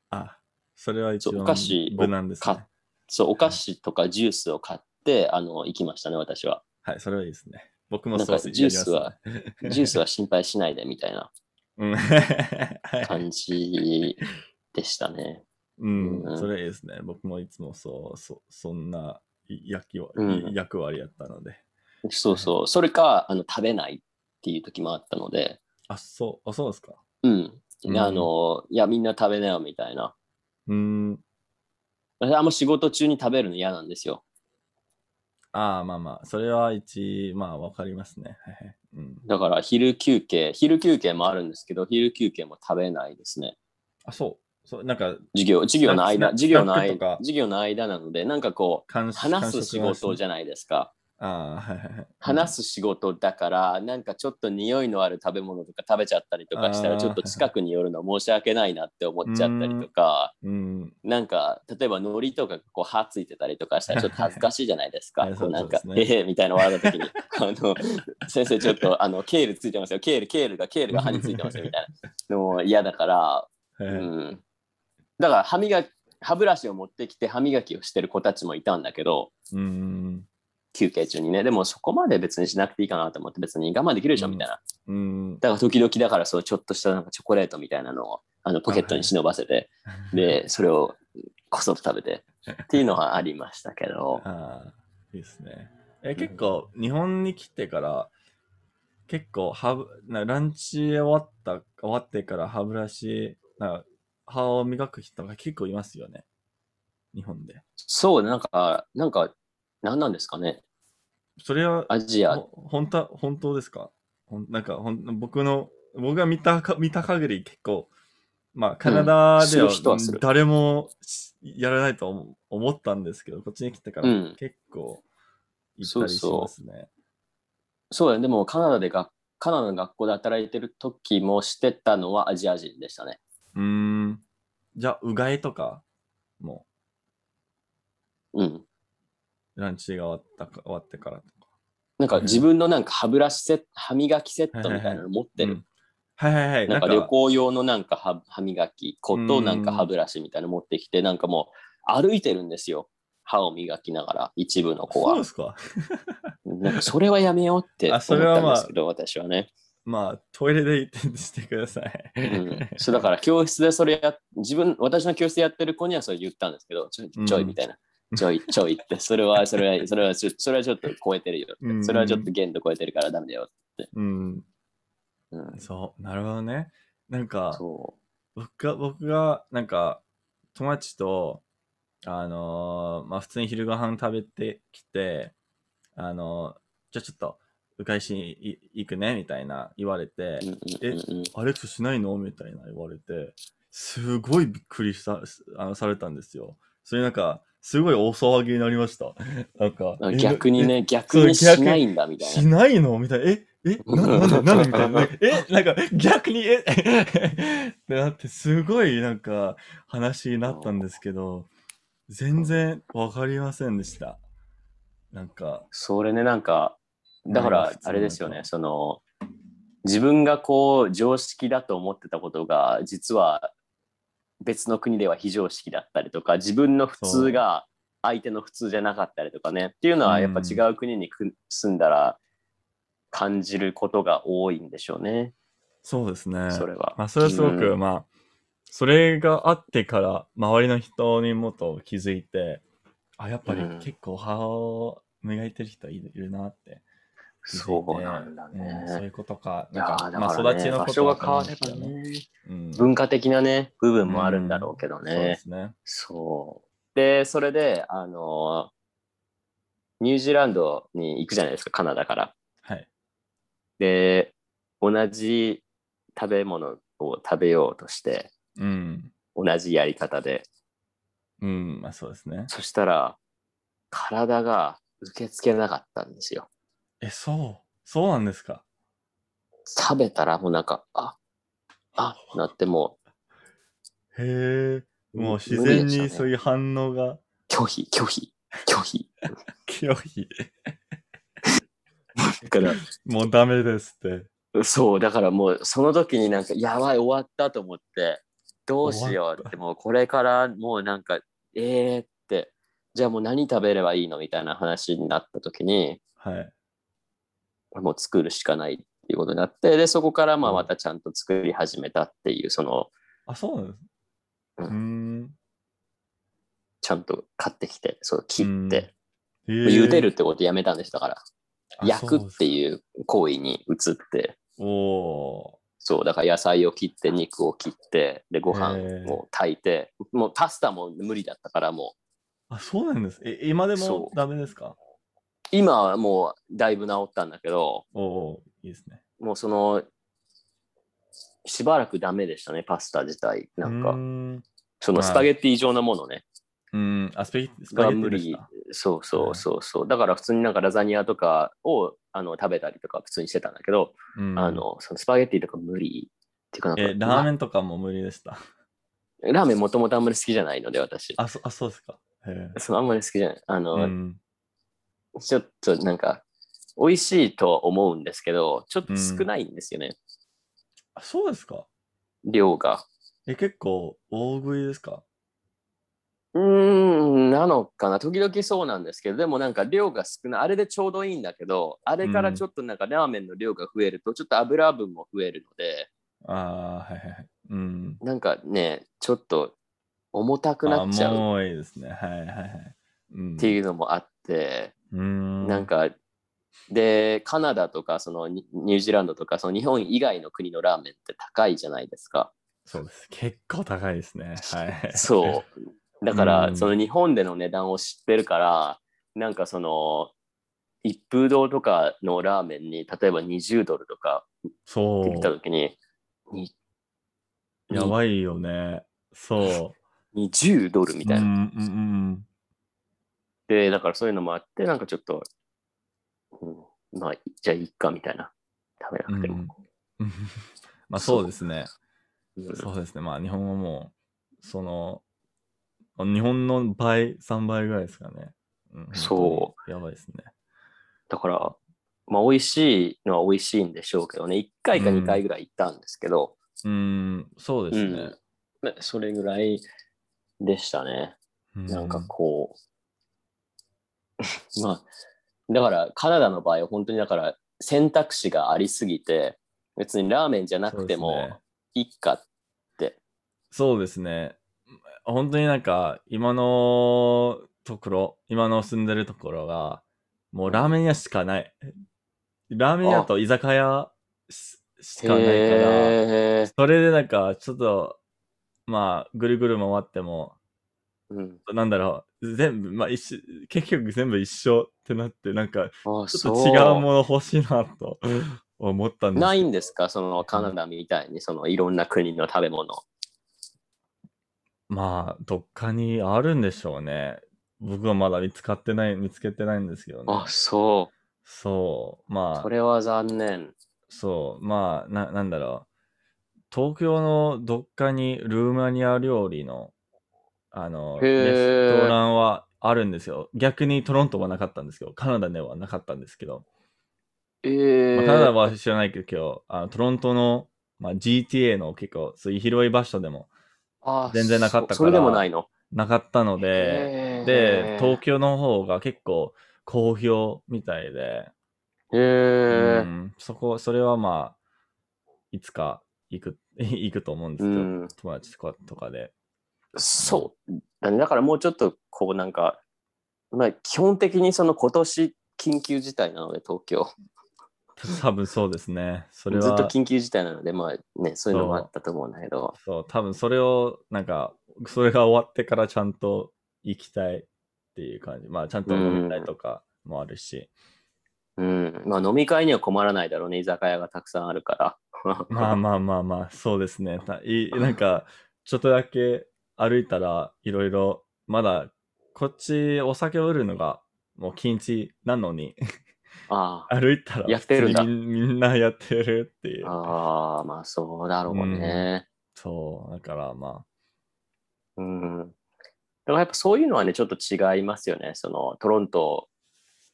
あ、それは一番お菓子を無難ですね。そう、お菓子とかジュースを買って、あの、行きましたね、私は。はい、それはいいですね。僕もそうやりジュースは ジュースは心配しないで、みたいな感じでしたね。うん、うんそれいいですね。僕もいつもそう、そそんない役きわうん役割やったので。そうそう。それか、あの、食べないっていう時もあったので、あ、そう、あ、そうですか。うん。うんあの、いや、みんな食べなよ、みたいな。うん。私あんま仕事中に食べるの嫌なんですよ。ああ、まあまあ、それは一、まあわかりますね。うん。だから昼休憩、昼休憩もあるんですけど、昼休憩も食べないですね。あ、そう。そう、なんか、授業、授業の間、授業の間授業の間なので、なんかこう、監話す仕事じゃ。ゃないですか。ああ、はいはいはい。話す仕事だから、なんかちょっと匂いのある食べ物とか食べちゃったりとかしたら、ちょっと近くに寄るの申し訳ないなって思っちゃったりとか、うん。なんか例えば海苔とかこう歯ついてたりとかしたらちょっと恥ずかしいじゃないですか。はいこうなんかええみたいな笑った時に、あの先生ちょっとあのケールついてますよ。ケールケールがケールが歯についてますよみたいなのも嫌だから、うん。だから歯磨き歯ブラシを持ってきて歯磨きをしてる子たちもいたんだけど、うん。休憩中にね、でもそこまで別にしなくていいかなと思って別に我慢できるでしょみたいな。うん。だから時々だからそうちょっとしたなんかチョコレートみたいなのをあのポケットに忍ばせて、で、それをこそっと食べて っていうのはありましたけど、ああ、いいですね。え、結構、日本に来てから、結構歯ブ、なランチ終わった、終わってから歯ブラシ、な歯を磨く人が結構いますよね。日本で。そう、なんか、なんか、何なんですかね、それは、アジア、ほ本当は本当ですか？なんかほん、僕の、僕が見たか、見た限り結構、まあ、カナダすでは誰もしやらないと思思ったんですけど、こっちに来てからうん。結構行ったりしますね。そうだね、でもカナダでがカナダの学校で働いてる時もしてたのはアジア人でしたね。うーん。じゃあ、うがいとかも。うん。ランチが終わったか終わってからとか。なんか自分のなんか歯ブラシセット、歯磨きセットみたいなの持ってる。うんはいはいはい。なんか旅行用のなんか歯歯磨き粉となんか歯ブラシみたいなの持ってきて、なんかもう歩いてるんですよ。歯を磨きながら、一部の子はそうで。すか。なんかそれはやめようって思あったんそれはまあですけど、私はね。まあ、トイレで行ってしてください。うん、そうだから教室でそれや、自分、私の教室でやってる子にはそれ言ったんですけど、ちょうんちょいみたいな。ちょい、ちょいって、それは、それは、それはちょ、それはちょっと超えてるよって。うんそれはちょっと限度超えてるからダメだよ。うん。うん、そう、なるほどね。なんか、そ僕が、僕が、なんか、友達と、あのーまあ、普通に昼ご飯食べてきて、あのーじゃあちょっと、うかいしにい行くね、みたいな言われて、えアレックスしないのみたいな言われて、すごいびっくりした、あのされたんですよ。それなんか、すごい大騒ぎになりました。なんか逆にね、逆にしないんだみたいしな。ないのみたいな。ええ な、なんで、なんでみたいな。えなんか、逆に、えってなって、すごい、なんか、話になったんですけど、全然わかりませんでした。なんか、それね、なんか、だからあれですよね、その、自分がこう、常識だと思ってたことが、実は別の国では非常識だったりとか、自分の普通が相手の普通じゃなかったりとかね、っていうのはやっぱ違う国にく住んだら感じることが多いんでしょうね、そうですね。それは。まあ、それはすごく、うんまあ、それがあってから、周りの人にもっと気づいて、あ、やっぱりうん結構歯を磨いてる人いるなって。そうなんだうんそういね。うことか。なんか、まあ、育ちのこと場所が変わればね。ね、うん文化的なね、部分もあるんだろうけどそうでね。すね。そう。で、それで、あの、ニュージーランドに行くじゃないですか、カナダから。はい。で、同じ食べ物を食べようとして、うん。同じやり方で。うん、まあそうですね。そしたら、体が受け付けなかったんですよ。え、そう。そうなんですか？食べたらもうなんか、あ、あ、なってもへえ。う、もう自然にそういう反応が拒否、拒否、拒否。拒否。だから、もうダメですって。そう、だからもうその時になんか、やばい、終わったと思って、どうしようって、もうこれからもうなんか、えーって、じゃあもう何食べればいいの？みたいな話になった時に、はい。もう作るしかないっていうことになって、で、そこからまあうん。またちゃんと作り始めたっていう、その、あ、そうなんです。うん。ちゃんと買ってきて、そう切って、へえ茹でるってことやめたんですだから、あ焼くってういう行為に移って。おそう、だから野菜を切って、肉を切って、で、ご飯を炊いて、もうパスタも無理だったから、もー。あ、そうなんです。え、今でもダメですか？う、今はもうだいぶ治ったんだけど、おおいいですね。もうその、しばらくダメでしたね、パスタ自体。なんうーか、ん。そのスパゲッティ状のものね。うん、あ、スパゲスパゲッティ。そうそうそうそう。だから普通になんかラザニアとかをあの食べたりとか普通にしてたんだけど、うん、あの、そのスパゲッティとか無理っていうかなんか、え、ラーメンとかも無理でした？まラーメンもともとあんまり好きじゃないので、私。あ、そあそうですか。へえそうあんまり好きじゃない。あの、うん。ちょっとなんか、美味しいとは思うんですけど、ちょっと少ないんですよね、あ、そうですか？量が。え、結構大食いですか？うーん、なのかな。時々そうなんですけど、でもなんか量が少ない。あれでちょうどいいんだけど、あれからちょっとなんかラーメンの量が増えると、ちょっと油分も増えるので、ああ、はいはいはい。うん。なんかね、ちょっと重たくなっちゃうっあもういいですね。はいはいはい。うん、ていうのもあって、うーん。なんか、で、カナダとかそのニニュージーランドとかその日本以外の国のラーメンって高いじゃないですか。そうです。結構高いですね。はい。そう。だから、うんその日本での値段を知ってるから、なんかその、一風堂とかのラーメンに、例えば20ドルとかそできたう。ときに、にやばいよね。そう。20ドルみたいな。うんうんうんで、だからそういうのもあって、なんかちょっと、うん、まあ、じゃあいいかみたいな。食べなくても。うん。まあそうですね。うんそうですね。まあ日本はもう、その、日本の倍、3倍ぐらいですかね。うん、そうう。やばいですね。だから、まあ、美味しいのは美味しいんでしょうけどね、1回か2回ぐらい行ったんですけど、うーん、そうですね。うんまあそれぐらいでしたね。うなんかこう、まあ、だからカナダの場合は本当にだから選択肢がありすぎて、別にラーメンじゃなくてもいいかって。そうですね。本当になんか、今のところ、今の住んでるところが、もうラーメン屋しかない。ラーメン屋と居酒屋ししかないから、それでなんか、ちょっと、まあ、ぐるぐる回っても、うん、なんだろう、全部、まあ一緒、結局全部一緒ってなって、なんか、あちょっと違うもの欲しいなと思ったんですないんですか？そのカナダみたいにそのいろんな国の食べ物。まあ、どっかにあるんでしょうね。僕はまだ見つかってない、見つけてないんですけどね。あ、そそう。う。まあ、それは残念。そう。まあ、な、なんだろう。東京のどっかにルーマニア料理の、あの、レストランはあるんですよ。逆にトロントはなかったんですけど、カナダではなかったんですけど、えー。まあ、カナダは知らないけど、あのトロントの、まあ、GTA の結構、そういう広い場所でもあ全然なかったからそそれでもないの？なかったので、で、東京の方が結構好評みたいで、へー。うん、そこ、それはまあ、いつか行く、行くと思うんですけど、うん。友達とかとかで。そうだね。だからもうちょっとこうなんか、まあ基本的にその今年緊急事態なので東京。多分そうですね。それは、ずっと緊急事態なので、まあね、そういうのもあったと思うんだけど。そう、多分それを、なんか、それが終わってからちゃんと行きたいっていう感じ。まあ、ちゃんと飲みたいとかもあるし。うん。まあ飲み会には困らないだろうね。居酒屋がたくさんあるから。まあまあまあまあ、そうですね。たいなんか、ちょっとだけ歩いたらいろいろ、まだ、こっちお酒を売るのがもう禁止なのに、ああ。歩いたらやってるんだみんなやってるっていう。ああ、まあそうだろうね。そう、だからまうん。だからやっぱそういうのはね、ちょっと違いますよね。そのトロント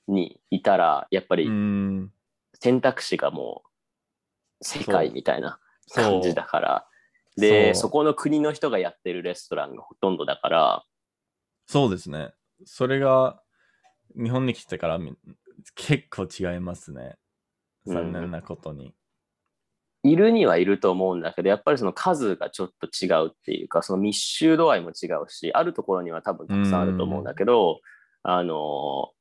にいたら、やっぱあ、うりん、選択肢がもう世界みたいな感じだから。で、そうそこの国の人がやってるレストランがほとんどだから、そうですね。それが、日本に来てからみ結構違いますね。残念なことに。いるにはいると思うんだけど、やっぱりその数がちょっと違うっていうか、その密集度合いも違うし、あるところには多分たくさんあると思うんだけど、あの、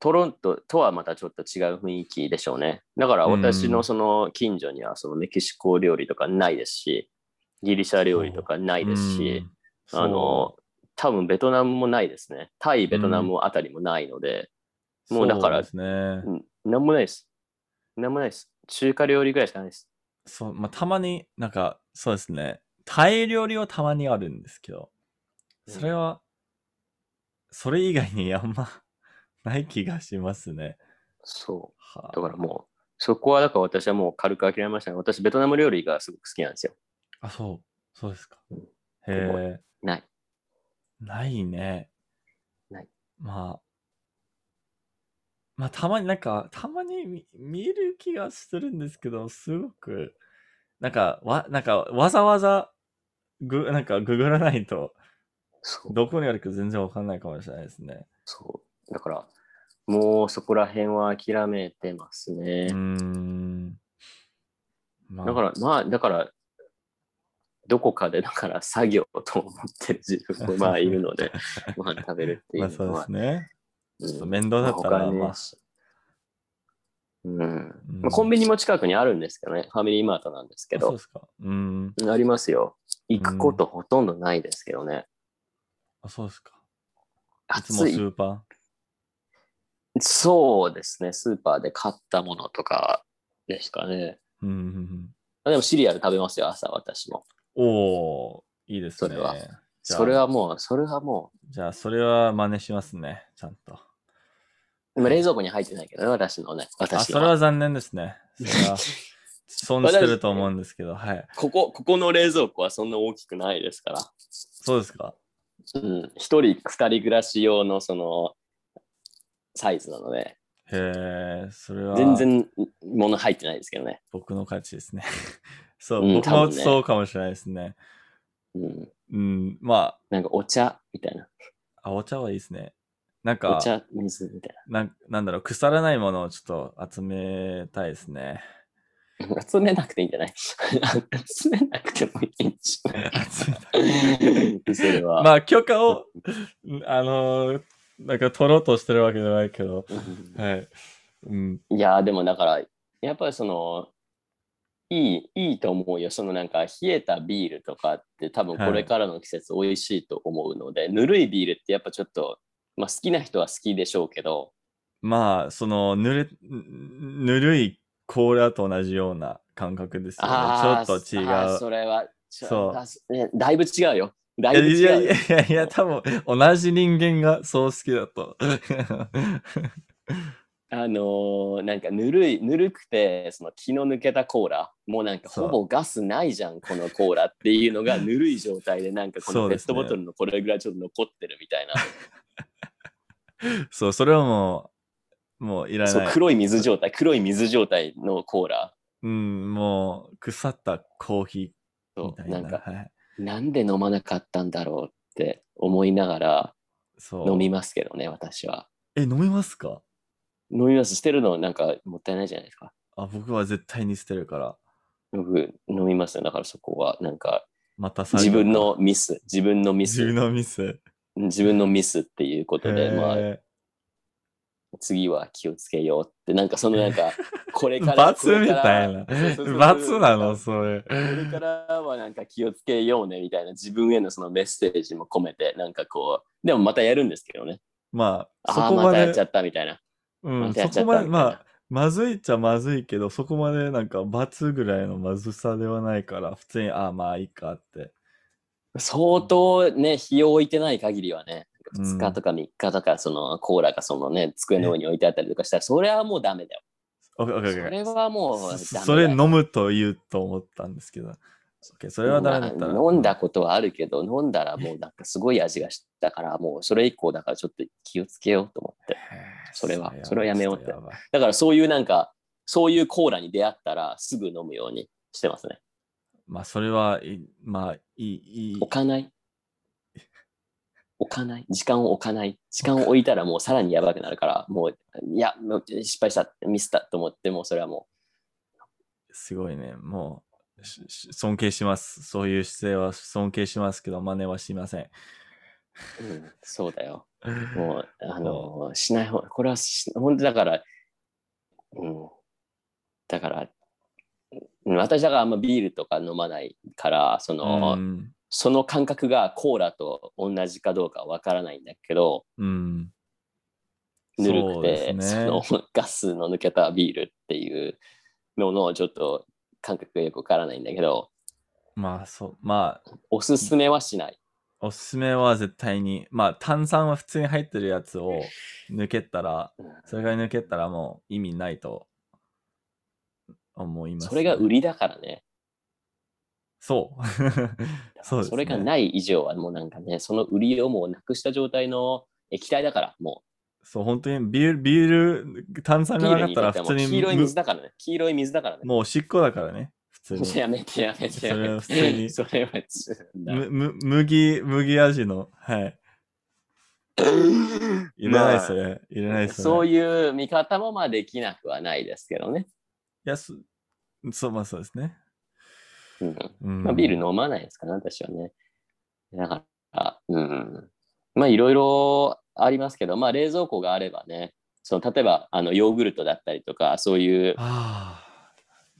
トロントとはまたちょっと違う雰囲気でしょうね。だから私のその近所にはそのメキシコ料理とかないですし、ギリシャ料理とかないですし、うんあの、多分ベトナムもないですね。タイ、ベトナムあたりもないので、もうだからそうですね。もないです。なんもないです。中華料理ぐらいしかないです。そう、まあ、たまになんか、そうですね。タイ料理はたまにあるんですけど、それは、それ以外にあんま ない気がしますね。そはう。だからもう、そこはだから私はもう軽く諦めましたね。私、ベトナム料理がすごく好きなんですよ。あ、そう。そうですかうん。へえ。ない。ないね。ない。まあ。まあ、たまになんか、たまに見見る気がするんですけど、すごく、なんか、わ、なんか、わざわざ、ぐ、なんか、ググらないと。どこにあるか全然わかんないかもしれないですね。そう。だから、もうそこら辺は諦めてますね。うーん。まあ、だから、まあ、だから、どこかで、だから作業と思ってる自分も まあいるので、ご飯食べるっていまあそうでうのは。すね。うんちょっと面倒だったら、まあ、うん。うんまあ、コンビニも近くにあるんですけどね、ファミリーマートなんですけどあそうで、すか。うん。ありますよ。行くことほとんどないですけどね。あ、そうですか。いつもス。ーパそうですね、スーパーで買ったものとかですかね。ー。うんうんうん。あでもシリアル食べますよ、朝私も。おー、いいですね。それはそれはもう、それはもじゃあ、それは真似しますね。ちゃんと。う、今冷蔵庫に入ってないけどね、私のね、あ、私のは。それは残念ですね。それは、損してると思うんですけど、はい。ここ、ここの冷蔵庫はそんな大きくないですから。そうですか？うん、一人、二人暮らし用のその、サイズなので、へえ、それは、全然物入ってないですけどね。僕の価値ですね。そう、うん僕もそうかもしれないですね。うん、うん、まなんかお茶みたいな。あ、あ、お茶はいいですね。なんかお、茶、水みたいなんなんだろう、腐らないものをちょっと集めたいですね。な。集めなくていいんじゃない？集めなくてもいいんじゃない？は。まあ、許可を、あのーなんか取ろうとしてるわけじゃないけど、うんはい。うん、いや、でもだから、やっぱりその、いい、いいと思うよ。そのなんか冷えたビールとかって多分これからの季節美味しいと思うので、ぬるいビールってやっぱちょっと、まあ好きな人は好きでしょうけど、まあ、その、ぬる、ぬるいコーラと同じような感覚ですよね。ちょっと違う。それは、そうだねだいぶ違うよ。だいいぶ違うい。やいやいや、多分同じ人間がそう好きだと。あのーなんかぬるい、ぬるくて、その気の抜けたコーラ、もうなんかそうほぼガスないじゃん、このコーラっていうのが ぬるい状態で、なんかこのペットボトルのこれぐらいちょっと残ってるみたいな。そう、それはもう、もういらそうない。黒い水状態、黒い水状態のコーラ。うん、もう、腐ったコーヒーみそうたいな。なんか、はい、なんで飲まなかったんだろうって思いながらそう。飲みますけどね、私は。え、飲みますか？飲みます。捨てるのなんかもったいないじゃないですか。あ、僕は絶対に捨てるから。僕、飲みますよ。だからそこは、なんか、また自分のミス、自分のミス、自分のミス。自分のミスっていうことで、まあ、へ次は気をつけようって、なんかそのなんか、これーから。罰みたいな。罰なの、それ。これからはなんか気をつけようねみたいな自分へのそのメッセージも込めて、なんかこう、でもまたやるんですけどね。まあ、そああ、こまでまたやっちゃ、ったみたいな。うん、またやっちゃそこまで、ったみたいなまあ、まずいっちゃまずいけど、そこまでなんか罰ぐらいのまずさではないから、普通に、ああ、まあいいかって。相当ね、日を置いてない限りはね、うん2日とか3日とか、そのコーラがそのね、机の上に置いてあったりとかしたら、それはもうダメだよ。オッケーオッケーオッケーそれはもうダメだよそそれ飲むと言うと思ったんですけど。それはダメだったら。まあ飲んだことはあるけど、飲んだらもうなんかすごい味がしたから、もうそれ以降だからちょっと気をつけようと思って。それはそれはやめようってだからそういうなんか、そういうコーラに出会ったらすぐ飲むようにしてますね。まあ、それはまあ、いい、いい。置かない。置かない。時間を置かない。時間を置いたらもうさらにやばくなるから、もう、いや、もう失敗した、ミスったと思って、もうそれはもすごいね。もう、尊敬します。そういう姿勢は尊敬しますけど、真似はしません。う、うん、そうだよ。もう、あの、しない方、これはし、本当だから、うん、だから、うん私だからあんまビールとか飲まないから、その、うん。その感覚がコーラと同じかどうかわからないんだけど、うん。ぬるくてすねそのガスの抜けたビールっていうののちょっと感覚がよくわからないんだけど、まあそう。まあ、おすすめはしない。おすすめは絶対に、まあ炭酸は普通に入ってるやつを抜けたら、うんそれが抜けたらもう意味ないと思います、それが売りだからね。そう。そうねそれがない以上はもうなんかね、その売りをもうなくした状態の液体だから、もそう、本当にビール、ビール、炭う酸がなかったら普通に黄色いむ水だからね。黄色い水だからね。もうおしっこだからね。普通に。やめてやめてそれはやめて。普通にそれはつむむ麦、麦味の、はい。いらないそれ。いらないそれ。そういいう見方もまあできなくはないですけどね。や、そそう、まあそうですね。うんうんまあ、ビール飲まないですからね、私はね。だから、うん。まあいろいろありますけど、まあ冷蔵庫があればね、その例えばあのヨーグルトだったりとか、そういう、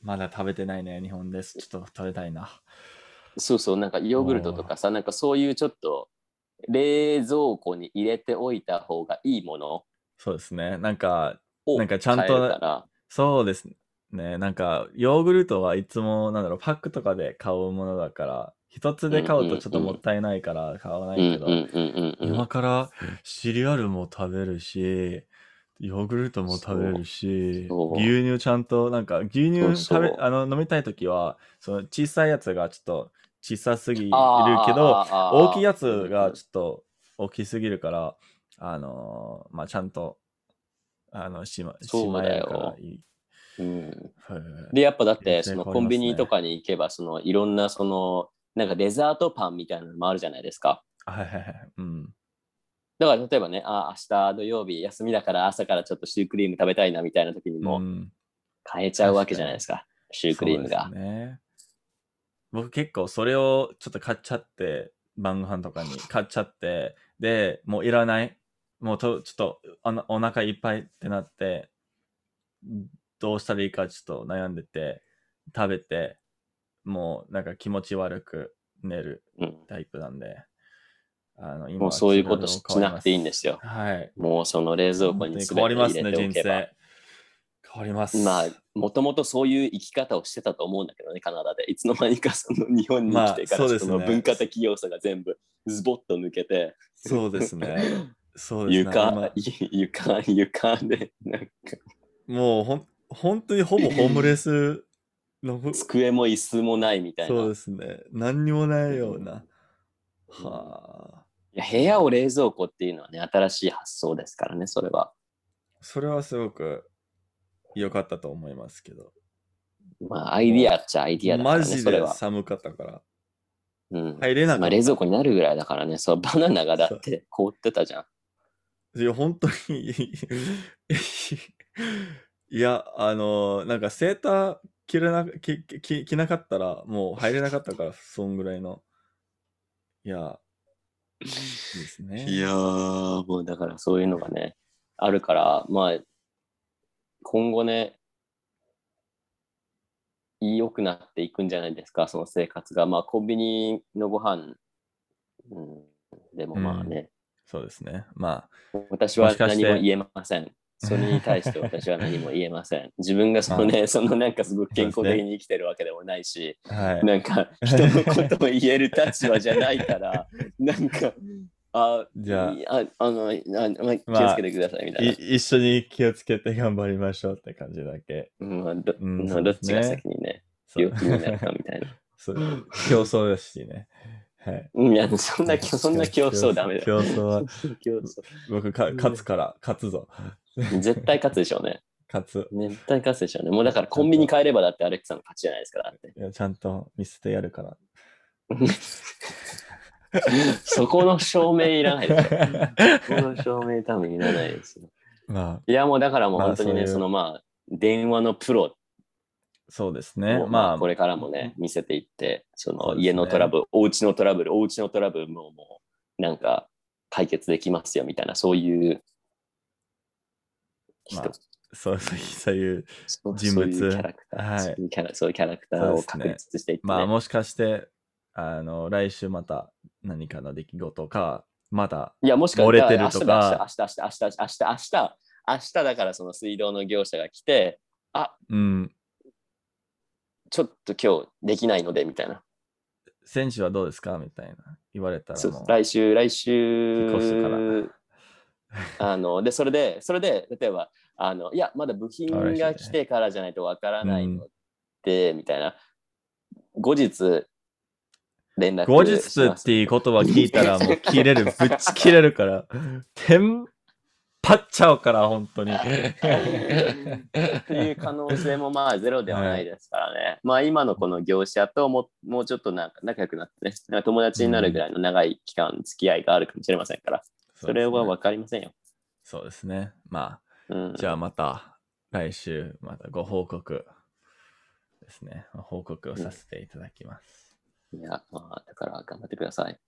まだ食べてないね、日本です。ちょっと食べたいな。そうそう、なんかヨーグルトとかさ、なんかそういうちょっと冷蔵庫に入れておいた方がいいものそうですね。なんか、をなんかちゃんとそうですね。なんか、ヨーグルトはいつも、なんだろう、パックとかで買うものだから、一つで買うとちょっともったいないから買わないけど、今からシリアルも食べるし、ヨーグルトも食べるし、牛乳ちゃんと、なんか牛乳食べ、あの、飲みたいときは、その小さいやつがちょっと小さすぎるけど、大きいやつがちょっと大きすぎるから、あのーまあ、ちゃんと、あの、しま、しまえるからいい。うん。はいで、やっぱだって、そのコンビニとかに行けば、そのいろんなその、なんかデザートパンみたいなのもあるじゃないですか。はいはいはい。うん。だから例えばね、あ、明日土曜日休みだから朝からちょっとシュークリーム食べたいなみたいな時にもうん買えちゃうわけじゃないですか。シュークリームが。ね。僕結構それをちょっと買っちゃって、晩ご飯とかに買っちゃって、で、もういらない。もうとちょっとおなお腹いっぱいってなって、どうしたらいいかちょっと悩んでて、食べて、もうなんか気持ち悪く寝るうん、タイプなんで、あの今もうそういうことししなくていいんでですよ。はい。もうその冷蔵庫に全て変わります入ね、人。生。変わります。まあ、もともとそういう生き方をしてたと思うんだけどね、カナダで。いつの間にかその日本に来てから、まあそうですねその文化的要素が全部ズボッと抜けて、そうですね。そうですね。床今、床、床で、なんかもうほん本当にほぼホームレス机も椅子もないみたいな。そうですね。何にもないような。はあ。いや部屋を冷蔵庫っていうのはね、新しい発想ですからね、それは。それはすごく良かったと思いますけど。まあ、アイディアっちゃアイディアだからね、マジで。寒かったから。うん。入れなかった。まあ、冷蔵庫になるぐらいだからね、そう、バナナがだって凍ってたじゃん。いや、本当に。いや、あの、なんかセーター着れな、着、着、着なかったら、もう入れなかったから、そんぐらいの。いや、いいですね。いやー、もうだからそういうのがね、あるから、まあ、今後ね、良くなっていくんじゃないですか、その生活が。まあ、コンビニのご飯、うん、でもまあね、そうですね。ま私は何も言えません。それに対して私は何も言えません。自分がそのね、そのなんかすごく健康的に生きてるわけでもないし、あ、はい。なんか人のことを言える立場じゃないから、なんか、あ、じゃあいああの、あまあ、気をつけてくださいみたいな。い一緒に気をつけて頑張りましょうって感じだけ。うんまあどうんどっちが先にね、そう病気になるかみたいな。そう競争ですしね。はい。うんいや、そんな、そんな競争ダメだよ。競争は、競争僕か、勝つから、勝つぞ。絶対勝つでしょうね。勝つ。絶対勝つでしょうね。もうだからコンビニ帰ればだってアレックさんの勝ちじゃないですか。だって。いやちゃんと見せてやるから。そこの証明いらないですよ。そこの証明多分いらないですよ。まあ、いや、もうだからもうまあ本当にね、そういうそのまあ、電話のプロそうですね。を、ままあ、あ、これからもね、見せていって、その家のトラブル、お家のトラブル、お家のトラブルももう、なんか解決できますよみたいな、そういう人、まあそうそう そういう、人物。そういうキャラクター、はい。そういうキャラそういうキャラクターを確立していって、ね。まあ、もしかして、あの、来週また何かの出来事か、また、いや、もしか漏れてるとか。明日、明日、明日、明日、明日、明日、明日だからその水道の業者が来て、あ、うん。ちょっと今日できないので、みたいな。選手はどうですか？みたいな。言われたらそう。来週、来週あの、で、それで、それで、例えば、あの、いや、まだ部品が来てからじゃないとわからないので、みたいな。後日、連絡後日っていう言葉聞いたらもう切れる。ぶっち切れるから。テンパっちゃうから、本当に。っていう可能性もまあゼロではないですからね。まあ今のこの業者とももうちょっとなんか仲良くなってね、なんか友達になるぐらいの長い期間付き合いがあるかもしれませんから、それはわかりませんよ。そうですね。まうんあ、じゃあまた来週、またご報告ですね。報告をさせていただきます。いや、まあだから頑張ってください。